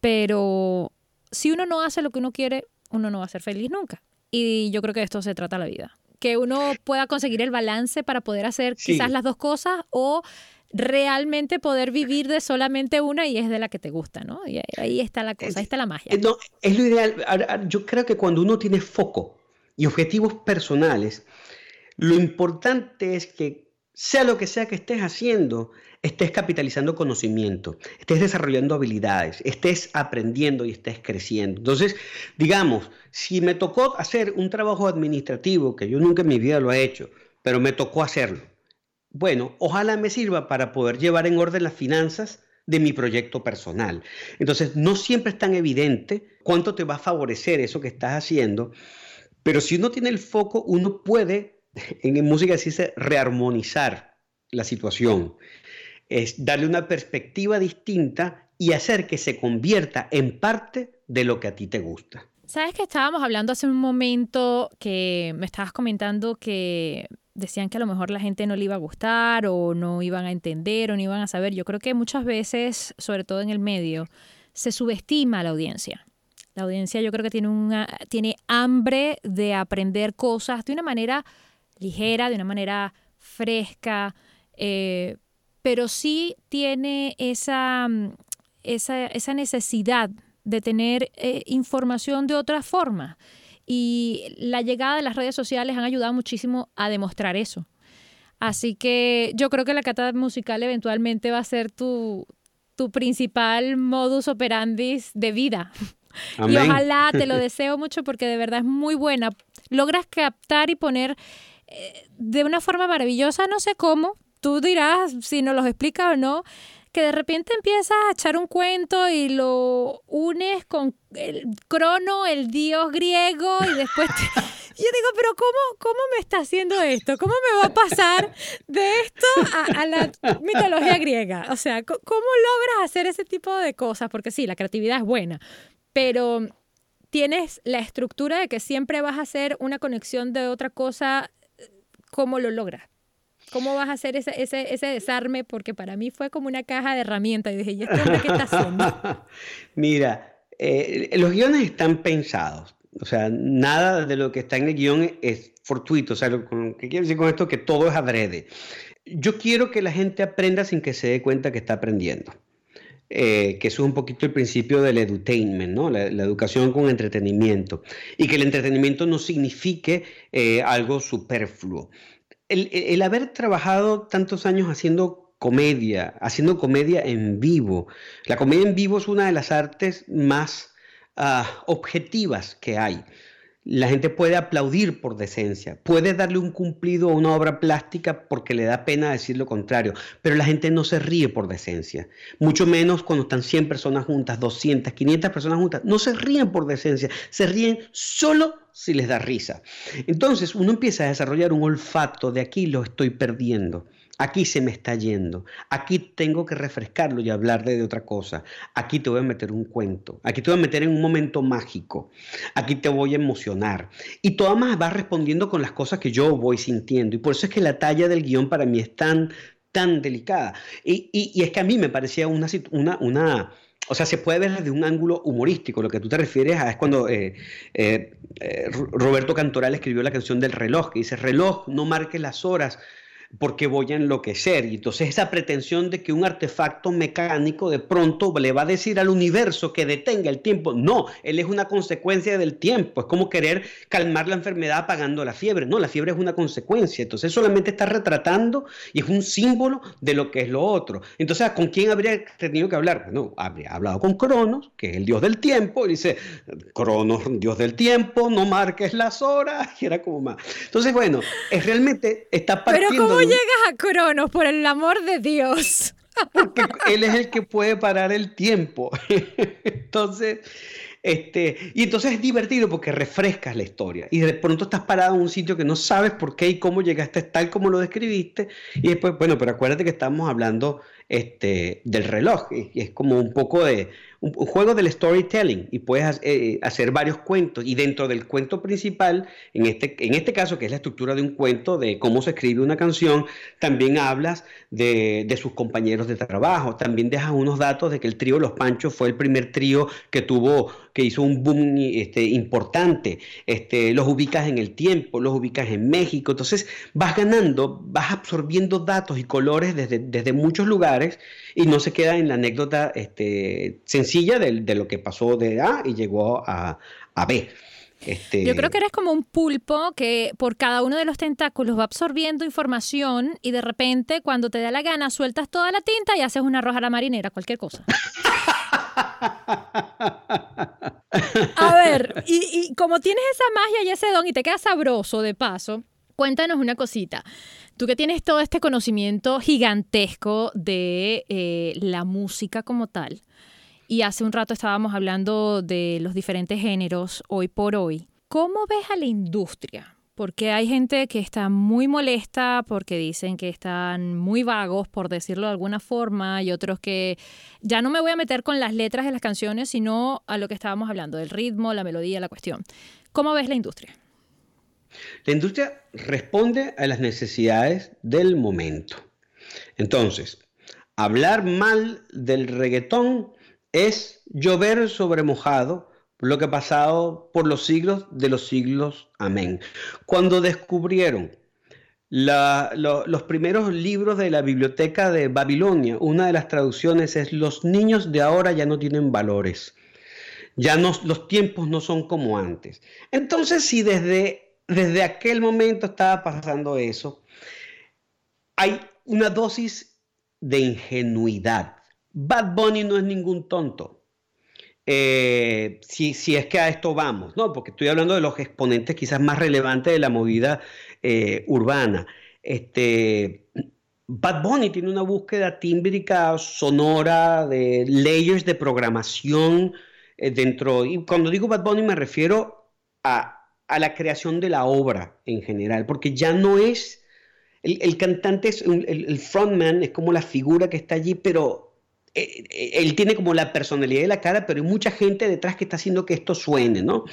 pero si uno no hace lo que uno quiere, uno no va a ser feliz nunca. Y yo creo que de esto se trata la vida. Que uno pueda conseguir el balance para poder hacer quizás las dos cosas o realmente poder vivir de solamente una y es de la que te gusta, ¿no? Y ahí está la cosa, ahí está la magia. No, es lo ideal. Yo creo que cuando uno tiene foco y objetivos personales, lo importante es que sea lo que sea que estés haciendo, estés capitalizando conocimiento, estés desarrollando habilidades, estés aprendiendo y estés creciendo. Entonces, digamos, si me tocó hacer un trabajo administrativo, que yo nunca en mi vida lo he hecho, pero me tocó hacerlo, bueno, ojalá me sirva para poder llevar en orden las finanzas de mi proyecto personal. Entonces, no siempre es tan evidente cuánto te va a favorecer eso que estás haciendo, pero si uno tiene el foco, uno puede, en música se dice, rearmonizar la situación es darle una perspectiva distinta y hacer que se convierta en parte de lo que a ti te gusta. Sabes que estábamos hablando hace un momento que me estabas comentando que decían que a lo mejor la gente no le iba a gustar o no iban a entender o no iban a saber. Yo creo que muchas veces, sobre todo en el medio, se subestima a la audiencia. La audiencia yo creo que tiene, una, tiene hambre de aprender cosas de una manera ligera, de una manera fresca, eh, pero sí tiene esa, mm, esa, esa necesidad de tener eh, información de otra forma. Y la llegada de las redes sociales han ayudado muchísimo a demostrar eso. Así que yo creo que la cata musical eventualmente va a ser tu, tu principal modus operandi de vida. Y ojalá te lo deseo mucho porque de verdad es muy buena. Logras captar y poner eh, de una forma maravillosa, no sé cómo, tú dirás si nos los explica o no, que de repente empiezas a echar un cuento y lo unes con el crono, el dios griego, y después yo digo, pero ¿cómo, ¿cómo me está haciendo esto? ¿Cómo me va a pasar de esto a, la mitología griega? O sea, ¿cómo logras hacer ese tipo de cosas? Porque sí, la creatividad es buena, pero tienes la estructura de que siempre vas a hacer una conexión de otra cosa, ¿cómo lo logras? ¿Cómo vas a hacer ese, ese, ese desarme? Porque para mí fue como una caja de herramientas. Y dije, ¿y este hombre qué está haciendo? Mira, eh, los guiones están pensados. O sea, nada de lo que está en el guion es fortuito. O sea, ¿qué quiero decir con esto? Que todo es adrede. Yo quiero que la gente aprenda sin que se dé cuenta que está aprendiendo. Eh, que es un poquito el principio del edutainment, ¿no? la, educación con entretenimiento, y que el entretenimiento no signifique eh, algo superfluo el, haber trabajado tantos años haciendo comedia, haciendo comedia en vivo. La comedia en vivo es una de las artes más ah, objetivas que hay. La gente puede aplaudir por decencia, puede darle un cumplido a una obra plástica porque le da pena decir lo contrario, pero la gente no se ríe por decencia, mucho menos cuando están 100 personas juntas, 200, 500 personas juntas, no se ríen por decencia, se ríen solo si les da risa. Entonces uno empieza a desarrollar un olfato de aquí lo estoy perdiendo. Aquí se me está yendo. Aquí tengo que refrescarlo y hablar de, otra cosa. Aquí te voy a meter un cuento. Aquí te voy a meter en un momento mágico. Aquí te voy a emocionar. Y todo más va respondiendo con las cosas que yo voy sintiendo. Y por eso es que la talla del guion para mí es tan, tan delicada. Y, es que a mí me parecía una, una, una o sea, se puede ver desde un ángulo humorístico. Lo que tú te refieres a es cuando eh, eh, eh, Roberto Cantoral escribió la canción del reloj, que dice, reloj, no marques las horas, porque voy a enloquecer. Y entonces esa pretensión de que un artefacto mecánico de pronto le va a decir al universo que detenga el tiempo. No, él es una consecuencia del tiempo. Es como querer calmar la enfermedad apagando la fiebre. No, la fiebre es una consecuencia. Entonces solamente está retratando y es un símbolo de lo que es lo otro. Entonces, ¿con quién habría tenido que hablar? Bueno, habría hablado con Cronos, que es el dios del tiempo, y dice, Cronos, dios del tiempo, no marques las horas, y era como más. Entonces, bueno, es realmente está partiendo llegas a Cronos, por el amor de Dios? Porque él es el que puede parar el tiempo. Entonces, este, y entonces es divertido porque refrescas la historia y de pronto estás parado en un sitio que no sabes por qué y cómo llegaste tal como lo describiste y después, bueno, pero acuérdate que estamos hablando este, del reloj y es como un poco de, un, juego del storytelling y puedes eh, hacer varios cuentos. Y dentro del cuento principal, en este, en este caso que es la estructura de un cuento de cómo se escribe una canción, también hablas de, de sus compañeros de trabajo, también dejas unos datos de que el trío Los Panchos fue el primer trío que tuvo, que hizo un boom este, importante, este, los ubicas en el tiempo, los ubicas en México, entonces vas ganando, vas absorbiendo datos y colores desde, desde muchos lugares y no se queda en la anécdota este, sencilla de, lo que pasó de A y llegó a, B. Este... Yo creo que eres como un pulpo que por cada uno de los tentáculos va absorbiendo información y de repente cuando te da la gana sueltas toda la tinta y haces una roja a la marinera, cualquier cosa. a ver, y, como tienes esa magia y ese don y te queda sabroso de paso, cuéntanos una cosita. Tú que tienes todo este conocimiento gigantesco de eh, la música como tal, y hace un rato estábamos hablando de los diferentes géneros hoy por hoy, ¿cómo ves a la industria? Porque hay gente que está muy molesta porque dicen que están muy vagos, por decirlo de alguna forma, y otros que ya no me voy a meter con las letras de las canciones, sino a lo que estábamos hablando, del ritmo, la melodía, la cuestión. ¿Cómo ves la industria? La industria responde a las necesidades del momento. Entonces, hablar mal del reggaetón es llover sobre mojado, lo que ha pasado por los siglos de los siglos. Amén. Cuando descubrieron los primeros libros de la biblioteca de Babilonia, una de las traducciones es los niños de ahora ya no tienen valores. Ya no, los tiempos no son como antes. Entonces, si desde desde aquel momento estaba pasando eso. Hay una dosis de ingenuidad. Bad Bunny no es ningún tonto. Eh, si, es que a esto vamos, ¿no? Porque estoy hablando de los exponentes quizás más relevantes de la movida eh, urbana. Este, Bad Bunny tiene una búsqueda tímbrica, sonora, de layers de programación eh, dentro. Y cuando digo Bad Bunny me refiero a a la creación de la obra en general, porque ya no es, el, cantante, es el, frontman es como la figura que está allí, pero él tiene como la personalidad de la cara, pero hay mucha gente detrás que está haciendo que esto suene, ¿no?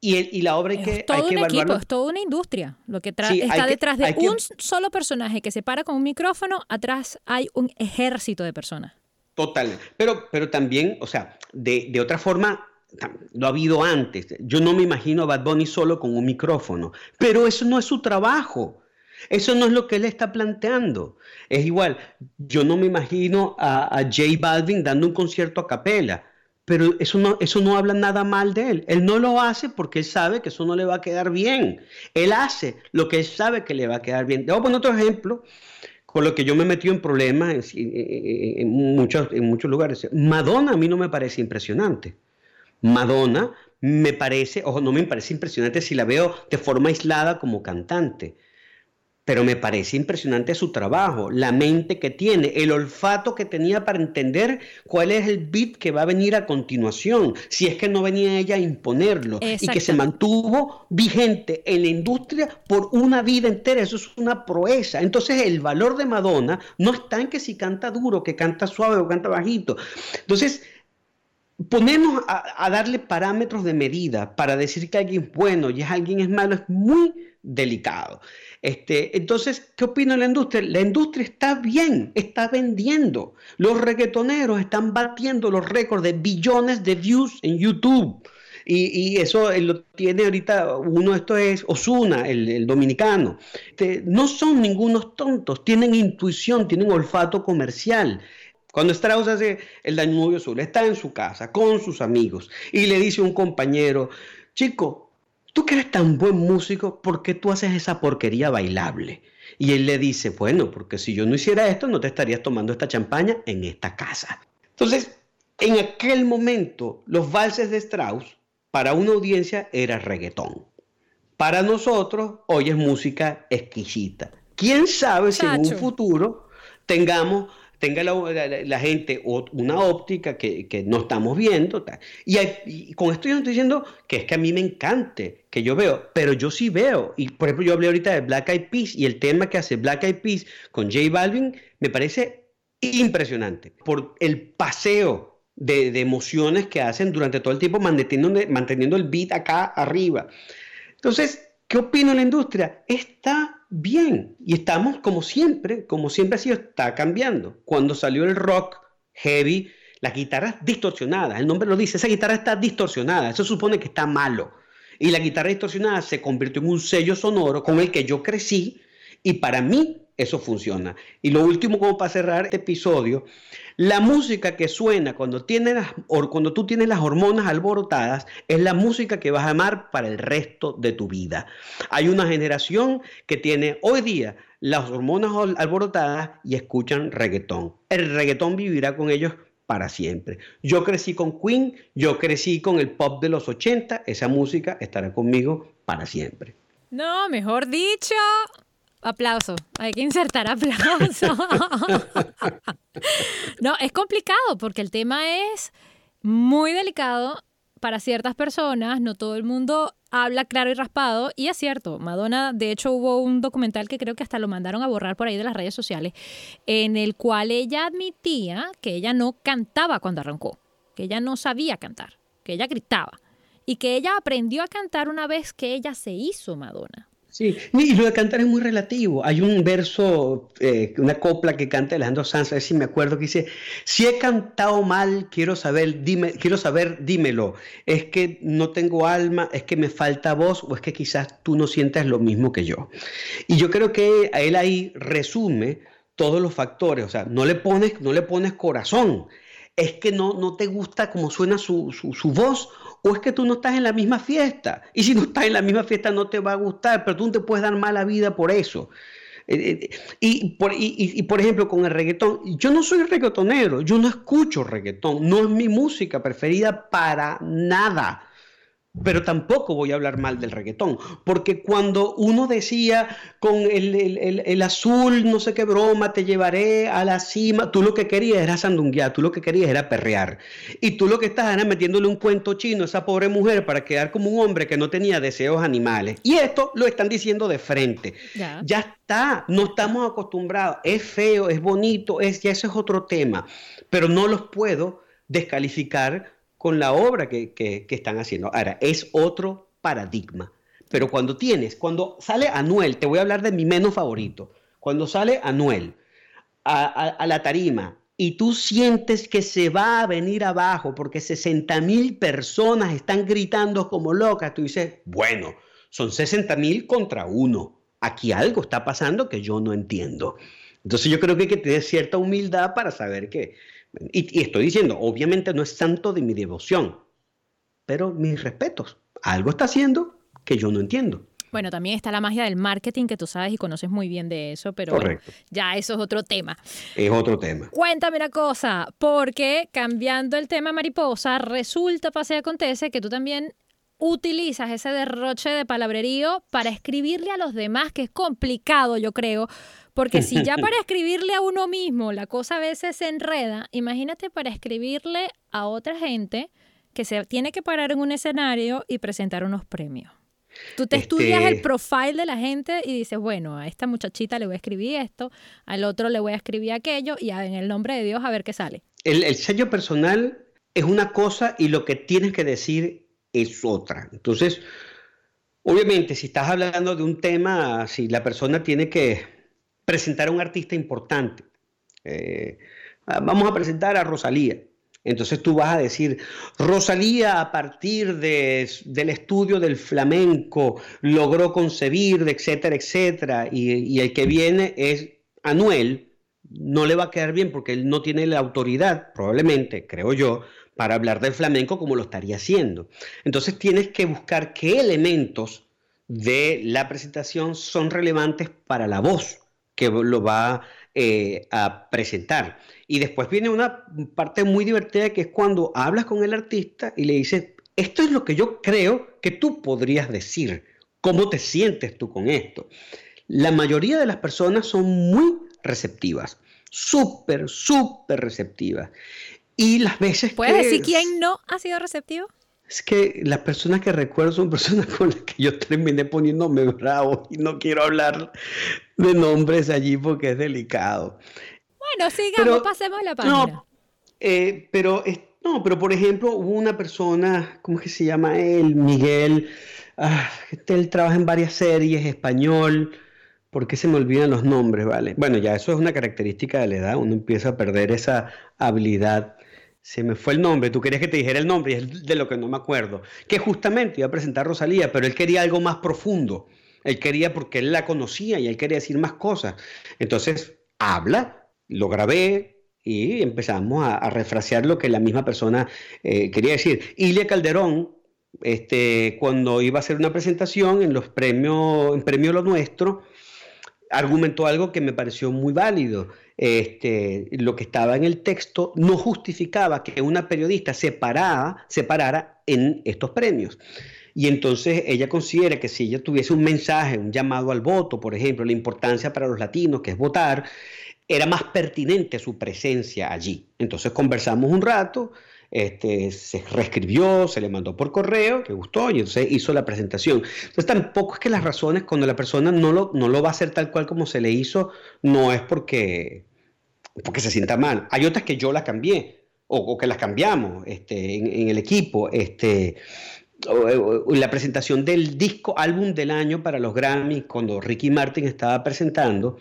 Y, y, la obra hay que, es todo un equipo, es toda una industria. Lo que está detrás de un solo personaje que se para con un micrófono, atrás hay un ejército de personas. Total. Pero, pero también, o sea, de, de otra forma, lo ha habido antes. Yo no me imagino a Bad Bunny solo con un micrófono, pero eso no es su trabajo. Eso no es lo que él está planteando. Es igual, yo no me imagino a, a J Balvin dando un concierto a capela, pero eso no, eso no habla nada mal de él. Él no lo hace porque él sabe que eso no le va a quedar bien. Él hace lo que él sabe que le va a quedar bien. A poner otro ejemplo con lo que yo me he metido en problemas en, muchos, en muchos lugares. Madonna a mí no me parece impresionante. Madonna me parece, ojo, no me parece impresionante si la veo de forma aislada como cantante pero me parece impresionante su trabajo, la mente que tiene, el olfato que tenía para entender cuál es el beat que va a venir a continuación, si es que no venía ella a imponerlo y que se mantuvo vigente en la industria por una vida entera, eso es una proeza. Entonces el valor de Madonna no está en que si canta duro, que canta suave o canta bajito. Entonces, ponernos a, darle parámetros de medida para decir que alguien es bueno y es alguien es malo es muy delicado. Este, entonces, ¿qué opina la industria? La industria está bien, está vendiendo. Los reggaetoneros están batiendo los récords de billones de views en YouTube. Y, eso lo tiene ahorita, uno de estos es Osuna, el, dominicano. Este, no son ningunos tontos, tienen intuición, tienen olfato comercial. Cuando Strauss hace el Danubio Azul, está en su casa con sus amigos y le dice a un compañero, chico, tú que eres tan buen músico, ¿por qué tú haces esa porquería bailable? Y él le dice, bueno, porque si yo no hiciera esto, no te estarías tomando esta champaña en esta casa. Entonces, en aquel momento, los valses de Strauss, para una audiencia, era reggaetón. Para nosotros, hoy es música exquisita. ¿Quién sabe si en un futuro tengamos tenga la, gente una óptica que, no estamos viendo. Y, con esto yo no estoy diciendo que es que a mí me encante, que yo veo, pero yo sí veo. Y por ejemplo, yo hablé ahorita de Black Eyed Peas y el tema que hace Black Eyed Peas con J Balvin me parece impresionante por el paseo de, emociones que hacen durante todo el tiempo manteniendo, manteniendo el beat acá arriba. Entonces, ¿qué opino la industria? Está bien. Y estamos como siempre, como siempre ha sido, está cambiando. Cuando salió el rock heavy, las guitarras distorsionadas, el nombre lo dice, esa guitarra está distorsionada, eso supone que está malo. Y la guitarra distorsionada se convirtió en un sello sonoro con el que yo crecí y para mí eso funciona. Y lo último como para cerrar este episodio, la música que suena cuando, cuando tú tienes las hormonas alborotadas es la música que vas a amar para el resto de tu vida. Hay una generación que tiene hoy día las hormonas alborotadas y escuchan reggaetón. El reggaetón vivirá con ellos para siempre. Yo crecí con Queen, yo crecí con el pop de los 80, esa música estará conmigo para siempre. No, mejor dicho, Aplauso. Hay que insertar aplauso. no, es complicado porque el tema es muy delicado para ciertas personas. No todo el mundo habla claro y raspado. Y es cierto, Madonna, de hecho hubo un documental que creo que hasta lo mandaron a borrar por ahí de las redes sociales, en el cual ella admitía que ella no cantaba cuando arrancó, que ella no sabía cantar, que ella gritaba. Y que ella aprendió a cantar una vez que ella se hizo Madonna. Sí, y lo de cantar es muy relativo. Hay un verso, eh, una copla que canta Alejandro Sanz, a ver si me acuerdo, que dice, si he cantado mal, quiero saber, quiero saber, dímelo. Es que no tengo alma, es que me falta voz o es que quizás tú no sientas lo mismo que yo. Y yo creo que a él ahí resume todos los factores, o sea, no le pones, no le pones corazón, es que no, no te gusta cómo suena su, su, su voz o es que tú no estás en la misma fiesta. Y si no estás en la misma fiesta no te va a gustar, pero tú no te puedes dar mala vida por eso. Eh, eh, y por, y, por, ejemplo, con el reggaetón, yo no soy reggaetonero, yo no escucho reggaetón, no es mi música preferida para nada. Pero tampoco voy a hablar mal del reggaetón, porque cuando uno decía con el, azul, no sé qué broma, te llevaré a la cima, tú lo que querías era sandunguear, tú lo que querías era perrear. Y tú lo que estás era metiéndole un cuento chino a esa pobre mujer para quedar como un hombre que no tenía deseos animales. Y esto lo están diciendo de frente. Ya, ya está, no estamos acostumbrados. Es feo, es bonito, es, ya ese es otro tema. Pero no los puedo descalificar con la obra que, están haciendo. Ahora, es otro paradigma. Pero cuando tienes, cuando sale Anuel, te voy a hablar de mi menos favorito, cuando sale Anuel a, la tarima y tú sientes que se va a venir abajo porque 60 mil personas están gritando como locas, tú dices, bueno, son 60 mil contra uno. Aquí algo está pasando que yo no entiendo. Entonces yo creo que hay que tener cierta humildad para saber que Y, y estoy diciendo, obviamente no es santo de mi devoción, pero mis respetos. Algo está haciendo que yo no entiendo. Bueno, también está la magia del marketing que tú sabes y conoces muy bien de eso, pero ya eso es otro tema. Es otro tema. Cuéntame una cosa, porque cambiando el tema mariposa, resulta, pasa y acontece que tú también utilizas ese derroche de palabrerío para escribirle a los demás, que es complicado, yo creo, porque si ya para escribirle a uno mismo la cosa a veces se enreda, imagínate para escribirle a otra gente que se tiene que parar en un escenario y presentar unos premios. Tú te estudias el este profile de la gente y dices, bueno, a esta muchachita le voy a escribir esto, al otro le voy a escribir aquello y en el nombre de Dios a ver qué sale. El, el sello personal es una cosa y lo que tienes que decir es otra. Entonces, obviamente, si estás hablando de un tema, si la persona tiene que presentar a un artista importante, eh, vamos a presentar a Rosalía. Entonces tú vas a decir, Rosalía a partir del estudio del flamenco logró concebir, etcétera, etcétera, y, el que viene es Anuel, no le va a quedar bien porque él no tiene la autoridad, probablemente, creo yo, para hablar del flamenco como lo estaría haciendo. Entonces tienes que buscar qué elementos de la presentación son relevantes para la voz que lo va eh, a presentar. Y después viene una parte muy divertida que es cuando hablas con el artista y le dices, esto es lo que yo creo que tú podrías decir, ¿cómo te sientes tú con esto? La mayoría de las personas son muy receptivas, súper, súper receptivas. Y las veces ¿Puedes decir quién no ha sido receptivo? Es que las personas que recuerdo son personas con las que yo terminé poniéndome bravo y no quiero hablar de nombres allí porque es delicado. Bueno, sigamos, pasemos la página. No, eh, pero, no, pero por ejemplo, hubo una persona, ¿cómo es que se llama él? Miguel. Ah, él trabaja en varias series, español. ¿Por qué se me olvidan los nombres, vale? Bueno, ya eso es una característica de la edad, uno empieza a perder esa habilidad se me fue el nombre, tú querías que te dijera el nombre y es de lo que no me acuerdo. Que justamente iba a presentar a Rosalía, pero él quería algo más profundo. Él quería porque él la conocía y él quería decir más cosas. Entonces, habla, lo grabé y empezamos a, refrasear lo que la misma persona eh, quería decir. Ilia Calderón, este, cuando iba a hacer una presentación en los premios, en Premio Lo Nuestro, argumentó algo que me pareció muy válido este, lo que estaba en el texto no justificaba que una periodista se, parara, en estos premios. Y entonces ella considera que si ella tuviese un mensaje, un llamado al voto, por ejemplo, la importancia para los latinos, que es votar, era más pertinente su presencia allí. Entonces conversamos un rato, este, se reescribió, se le mandó por correo, que gustó, y entonces hizo la presentación. Entonces tampoco es que las razones, cuando la persona no lo, no lo va a hacer tal cual como se le hizo, no es porque, porque se sienta mal. Hay otras que yo las cambié, o, que las cambiamos este, en, el equipo. Este, la presentación del disco álbum del año para los Grammy, cuando Ricky Martin estaba presentando,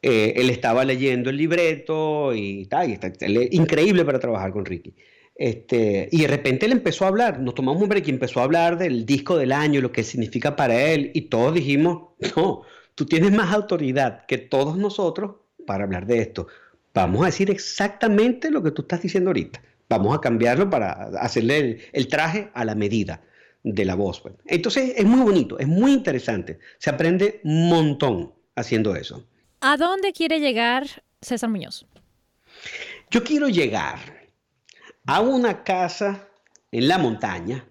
eh, él estaba leyendo el libreto y tal, y está, increíble para trabajar con Ricky. Este, y de repente él empezó a hablar, nos tomamos un break y empezó a hablar del disco del año, lo que significa para él, y todos dijimos, no, tú tienes más autoridad que todos nosotros para hablar de esto. Vamos a decir exactamente lo que tú estás diciendo ahorita. Vamos a cambiarlo para hacerle el, el traje a la medida de la voz. Pues. Entonces es muy bonito, es muy interesante. Se aprende un montón haciendo eso. ¿A dónde quiere llegar César Muñoz? Yo quiero llegar a una casa en la montaña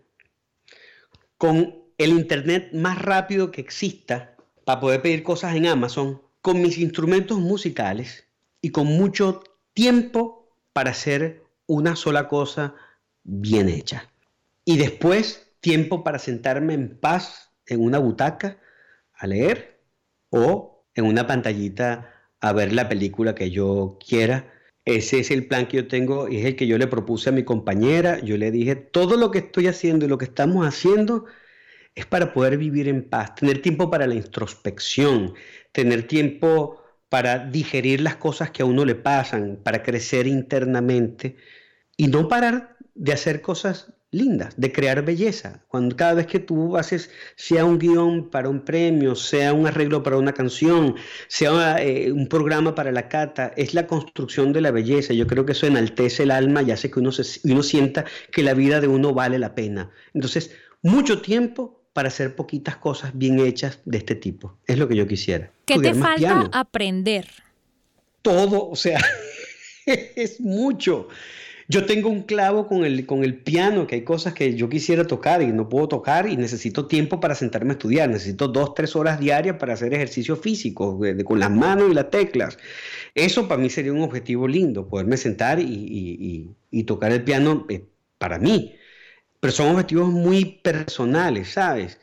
con el internet más rápido que exista para poder pedir cosas en Amazon, con mis instrumentos musicales y con mucho tiempo para hacer una sola cosa bien hecha. Y después tiempo para sentarme en paz en una butaca a leer o en una pantallita a ver la película que yo quiera. Ese es el plan que yo tengo y es el que yo le propuse a mi compañera. Yo le dije, todo lo que estoy haciendo y lo que estamos haciendo es para poder vivir en paz, tener tiempo para la introspección, tener tiempo para digerir las cosas que a uno le pasan, para crecer internamente y no parar de hacer cosas lindas, de crear belleza. Cuando cada vez que tú haces, sea un guion para un premio, sea un arreglo para una canción, sea eh, un programa para la cata, es la construcción de la belleza. Yo creo que eso enaltece el alma y hace que uno, se, uno sienta que la vida de uno vale la pena. Entonces, mucho tiempo para hacer poquitas cosas bien hechas de este tipo. Es lo que yo quisiera. ¿Qué te falta aprender? Todo, o sea, es mucho. Yo tengo un clavo con el, con el piano, que hay cosas que yo quisiera tocar y no puedo tocar y necesito tiempo para sentarme a estudiar. Necesito dos, tres horas diarias para hacer ejercicio físico, con las manos y las teclas. Eso para mí sería un objetivo lindo, poderme sentar y, tocar el piano eh, para mí. Pero son objetivos muy personales, ¿sabes?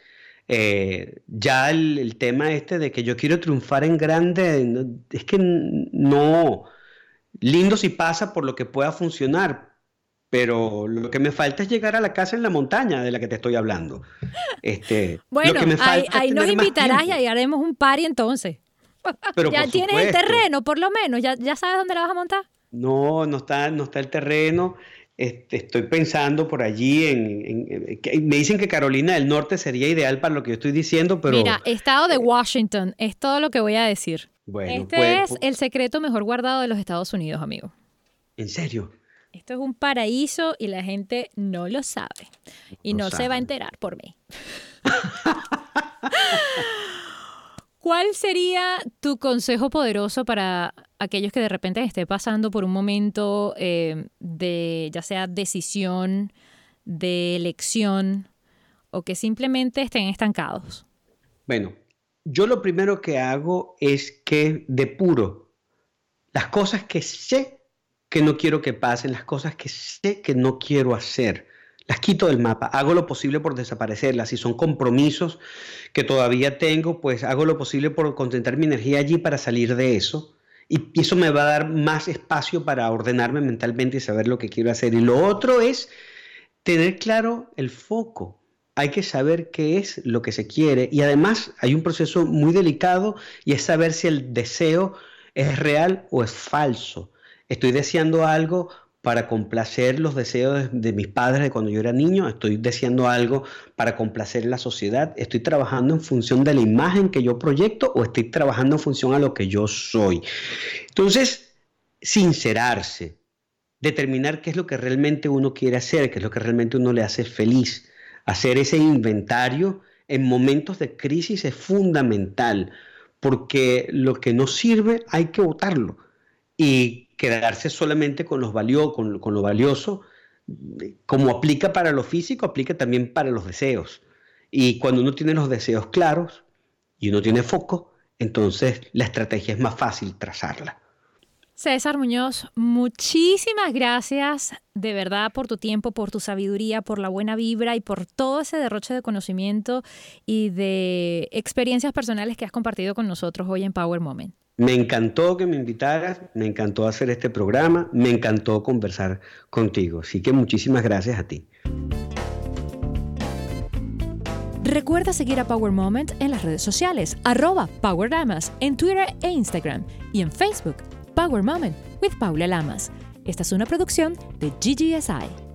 Eh, ya el, el, tema este de que yo quiero triunfar en grande, es que no lindo si pasa por lo que pueda funcionar, pero lo que me falta es llegar a la casa en la montaña de la que te estoy hablando. Este, bueno, ahí, nos invitarás y ahí haremos un party entonces. Pero ya tienes el terreno, por lo menos, ¿Ya, ya sabes dónde la vas a montar. No, no está, no está el terreno. Este, estoy pensando por allí en, Me dicen que Carolina del Norte sería ideal para lo que yo estoy diciendo, pero... Mira, estado de Washington, es todo lo que voy a decir este pues, es el secreto mejor guardado de los Estados Unidos, amigo. ¿En serio? Esto es un paraíso y la gente no lo sabe. Y no, se va a enterar por mí. ¿Cuál sería tu consejo poderoso para aquellos que de repente estén pasando por un momento eh, de ya sea decisión, de elección o que simplemente estén estancados? Bueno, yo lo primero que hago es que depuro las cosas que sé que no quiero que pasen, las cosas que sé que no quiero hacer. Las quito del mapa, hago lo posible por desaparecerlas. Si son compromisos que todavía tengo, pues hago lo posible por concentrar mi energía allí para salir de eso. Y eso me va a dar más espacio para ordenarme mentalmente y saber lo que quiero hacer. Y lo otro es tener claro el foco hay que saber qué es lo que se quiere y además hay un proceso muy delicado y es saber si el deseo es real o es falso. Estoy deseando algo para complacer los deseos de, mis padres de cuando yo era niño, estoy deseando algo para complacer la sociedad, estoy trabajando en función de la imagen que yo proyecto o estoy trabajando en función a lo que yo soy. Entonces, sincerarse, determinar qué es lo que realmente uno quiere hacer, qué es lo que realmente uno le hace feliz. Hacer ese inventario en momentos de crisis es fundamental, porque lo que no sirve hay que votarlo y quedarse solamente con, los con, con lo valioso, como aplica para lo físico, aplica también para los deseos. Y cuando uno tiene los deseos claros y uno tiene foco, entonces la estrategia es más fácil trazarla. César Muñoz, muchísimas gracias de verdad por tu tiempo, por tu sabiduría, por la buena vibra y por todo ese derroche de conocimiento y de experiencias personales que has compartido con nosotros hoy en Power Moment. Me encantó que me invitaras, me encantó hacer este programa, me encantó conversar contigo. Así que muchísimas gracias a ti. Recuerda seguir a Power Moment en las redes sociales, arroba Power en Twitter e Instagram y en Facebook Power Moment with Paula Lamas. Esta es una producción de GGSI.